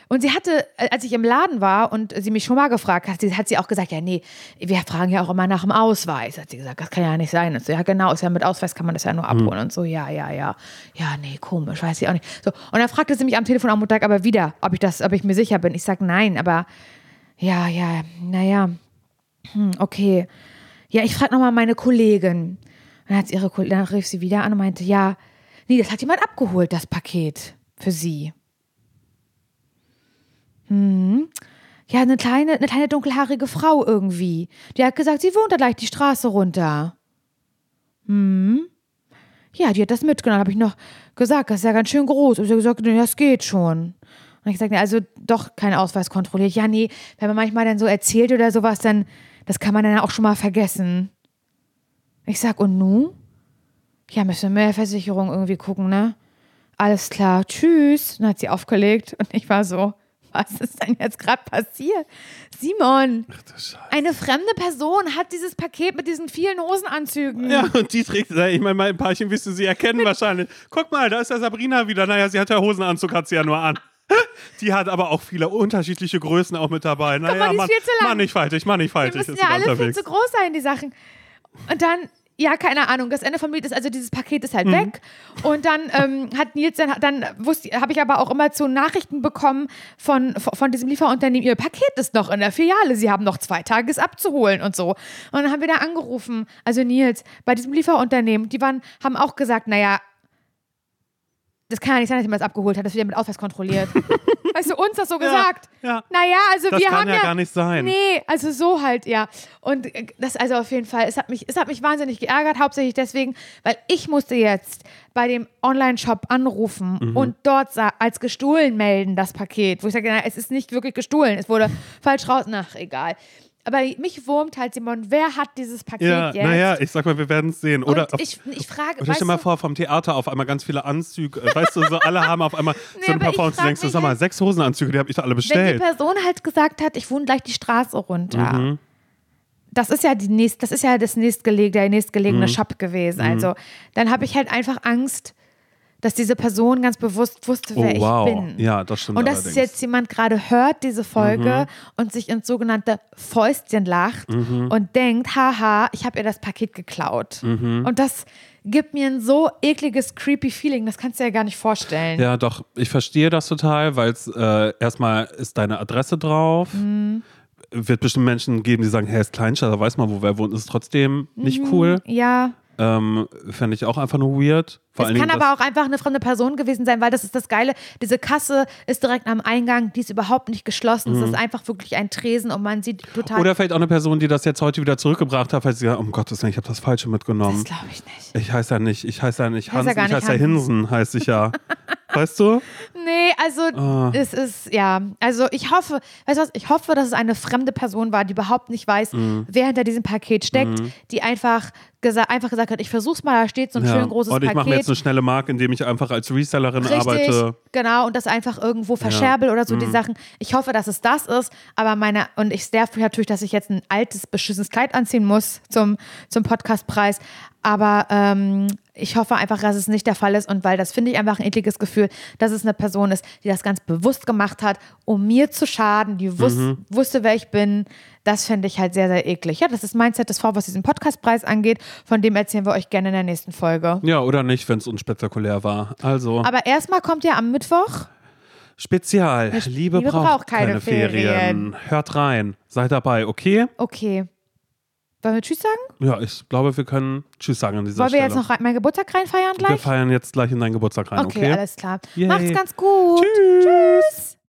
und sie hatte, als ich im Laden war und sie mich schon mal gefragt hat, sie, hat sie auch gesagt, ja, nee, wir fragen ja auch immer nach dem Ausweis. Hat sie gesagt, das kann ja nicht sein. Und so, ja, genau, ist ja mit Ausweis kann man das ja nur abholen. Und so, ja, ja, ja. Ja, nee, komisch, weiß ich auch nicht. So, und dann fragte sie mich am Telefon am Montag aber wieder, ob ich das, ob ich mir sicher bin. Ich sag nein, aber ja, ja, naja, hm, okay. ja, ich frage nochmal meine Kollegin. Dann, hat ihre, dann rief sie wieder an und meinte, ja, nee, das hat jemand abgeholt, das Paket für sie. Hm. Ja, eine kleine, eine kleine dunkelhaarige Frau irgendwie. Die hat gesagt, sie wohnt da gleich die Straße runter. Hm. Ja, die hat das mitgenommen. Habe ich noch gesagt, das ist ja ganz schön groß. Und sie hat gesagt, nee, das geht schon. Und ich gesagt, nee, also doch kein Ausweis kontrolliert. Ja, nee, wenn man manchmal dann so erzählt oder sowas, dann, das kann man dann auch schon mal vergessen. Ich sag, und nu? Ja, müssen wir mehr Versicherung irgendwie gucken, ne? Alles klar, tschüss. Und dann hat sie aufgelegt und ich war so, was ist denn jetzt gerade passiert? Simon, eine fremde Person hat dieses Paket mit diesen vielen Hosenanzügen. Ja, und die trägt, ich meine, mein Paarchen wirst du sie erkennen wahrscheinlich. Guck mal, da ist ja Sabrina wieder. Naja, sie hat ja Hosenanzug, hat sie ja nur an. Die hat aber auch viele unterschiedliche Größen auch mit dabei. Naja, mal, die ist Mann, viel zu lang. Mann, nicht faltig, Mann, nicht Die faltig. müssen ja alle viel zu groß sein, die Sachen. Und dann, ja, keine Ahnung, das Ende vom Lied ist, also dieses Paket ist Mhm. halt weg. Und dann ähm, hat Nils, dann, dann wusste, habe ich aber auch immer zu Nachrichten bekommen von, von, von diesem Lieferunternehmen, ihr Paket ist noch in der Filiale, sie haben noch zwei Tage es abzuholen und so. Und dann haben wir da angerufen, also Nils, bei diesem Lieferunternehmen, die waren, haben auch gesagt, naja, das kann ja nicht sein, dass jemand das abgeholt hat, das wird ja mit Ausweis kontrolliert. weißt du, uns das so gesagt? ja. Naja, also Das wir kann haben ja ja gar nicht sein. Nee, also so halt, ja. Und äh, das also auf jeden Fall, es hat mich, es hat mich wahnsinnig geärgert, hauptsächlich deswegen, weil ich musste jetzt bei dem Online-Shop anrufen Mhm. und dort als gestohlen melden, das Paket. Wo ich sage, na, es ist nicht wirklich gestohlen, es wurde falsch raus. Ach, egal. Aber mich wurmt halt, Simon, wer hat dieses Paket Ja, jetzt? naja, ich sag mal, wir werden es sehen. und Oder ich, ich frage, stell dir mal vor, vom Theater auf einmal ganz viele Anzüge. äh, Weißt du, so alle haben auf einmal so eine aber ich Performance. Du denkst, sag mal, halt- sechs Hosenanzüge, die habe ich da alle wenn die bestellt. Person halt gesagt hat, ich wohne gleich die Straße runter. Mhm. Das ist ja die nächst, das ist ja das nächstgelegene, der nächstgelegene Mhm. Shop gewesen. Also dann habe ich halt einfach Angst, dass diese Person ganz bewusst wusste, Oh, wer ich wow. bin. Ja, das stimmt Und dass allerdings. Mhm. jetzt jemand gerade hört, diese Folge, und sich ins sogenannte Fäustchen lacht Mhm. und denkt, haha, ich habe ihr das Paket geklaut. Mhm. Und das gibt mir ein so ekliges, creepy Feeling, das kannst du dir ja gar nicht vorstellen. Ja, doch, ich verstehe das total, weil es äh, erstmal ist deine Adresse drauf. Mhm. Wird bestimmt Menschen geben, die sagen, hey, ist Kleinstadt, da weiß man, wo wer wohnt, ist trotzdem nicht cool. Ja. Ähm, Fände ich auch einfach nur weird. Vor Es kann Dingen, aber auch einfach eine fremde Person gewesen sein, weil das ist das Geile. Diese Kasse ist direkt am Eingang, die ist überhaupt nicht geschlossen. Es ist einfach wirklich ein Tresen und man sieht total. Mhm. Oder vielleicht auch eine Person, die das jetzt heute wieder zurückgebracht hat, weil sie sagt, um Gottes Willen, ich habe das Falsche mitgenommen. das glaube ich nicht. Ich heiße ja nicht, ich heiße ja nicht Heißt ja Hansen, gar ich heiße ja. Hinsen, heiße ich ja. weißt du? Nee, also Ah. es ist, ja, also ich hoffe, weißt du was, ich hoffe, dass es eine fremde Person war, die überhaupt nicht weiß, Mhm. wer hinter diesem Paket steckt, die einfach, gesa einfach gesagt hat, ich versuch's mal, da steht so ein schön großes Und ich mache mir Paket. jetzt eine schnelle Mark, indem ich einfach als Resellerin Richtig, arbeite. genau, und das einfach irgendwo verscherbel oder so Mhm. die Sachen. Ich hoffe, dass es das ist, aber meine, und ich dafür natürlich, dass ich jetzt ein altes, beschissenes Kleid anziehen muss zum, zum Podcastpreis. Aber ähm, ich hoffe einfach, dass es nicht der Fall ist und weil das finde ich einfach ein ekliges Gefühl, dass es eine Person ist, die das ganz bewusst gemacht hat, um mir zu schaden, die wus Mhm. wusste, wer ich bin. Das finde ich halt sehr, sehr eklig. Ja, das ist mein ZSV, was diesen Podcastpreis angeht. Von dem erzählen wir euch gerne in der nächsten Folge. Ja, oder nicht, wenn es unspektakulär war. Also, Aber erstmal kommt ja am Mittwoch Spezial. Liebe, Liebe braucht, keine, Ferien. Hört rein. Seid dabei, okay? Okay. Wollen wir Tschüss sagen? Ja, ich glaube, wir können Tschüss sagen an dieser Wollen wir Stelle. jetzt noch meinen Geburtstag reinfeiern wir gleich? feiern jetzt gleich in deinen Geburtstag rein, okay, okay? alles klar. Yay. Macht's ganz gut. Tschüss. Tschüss.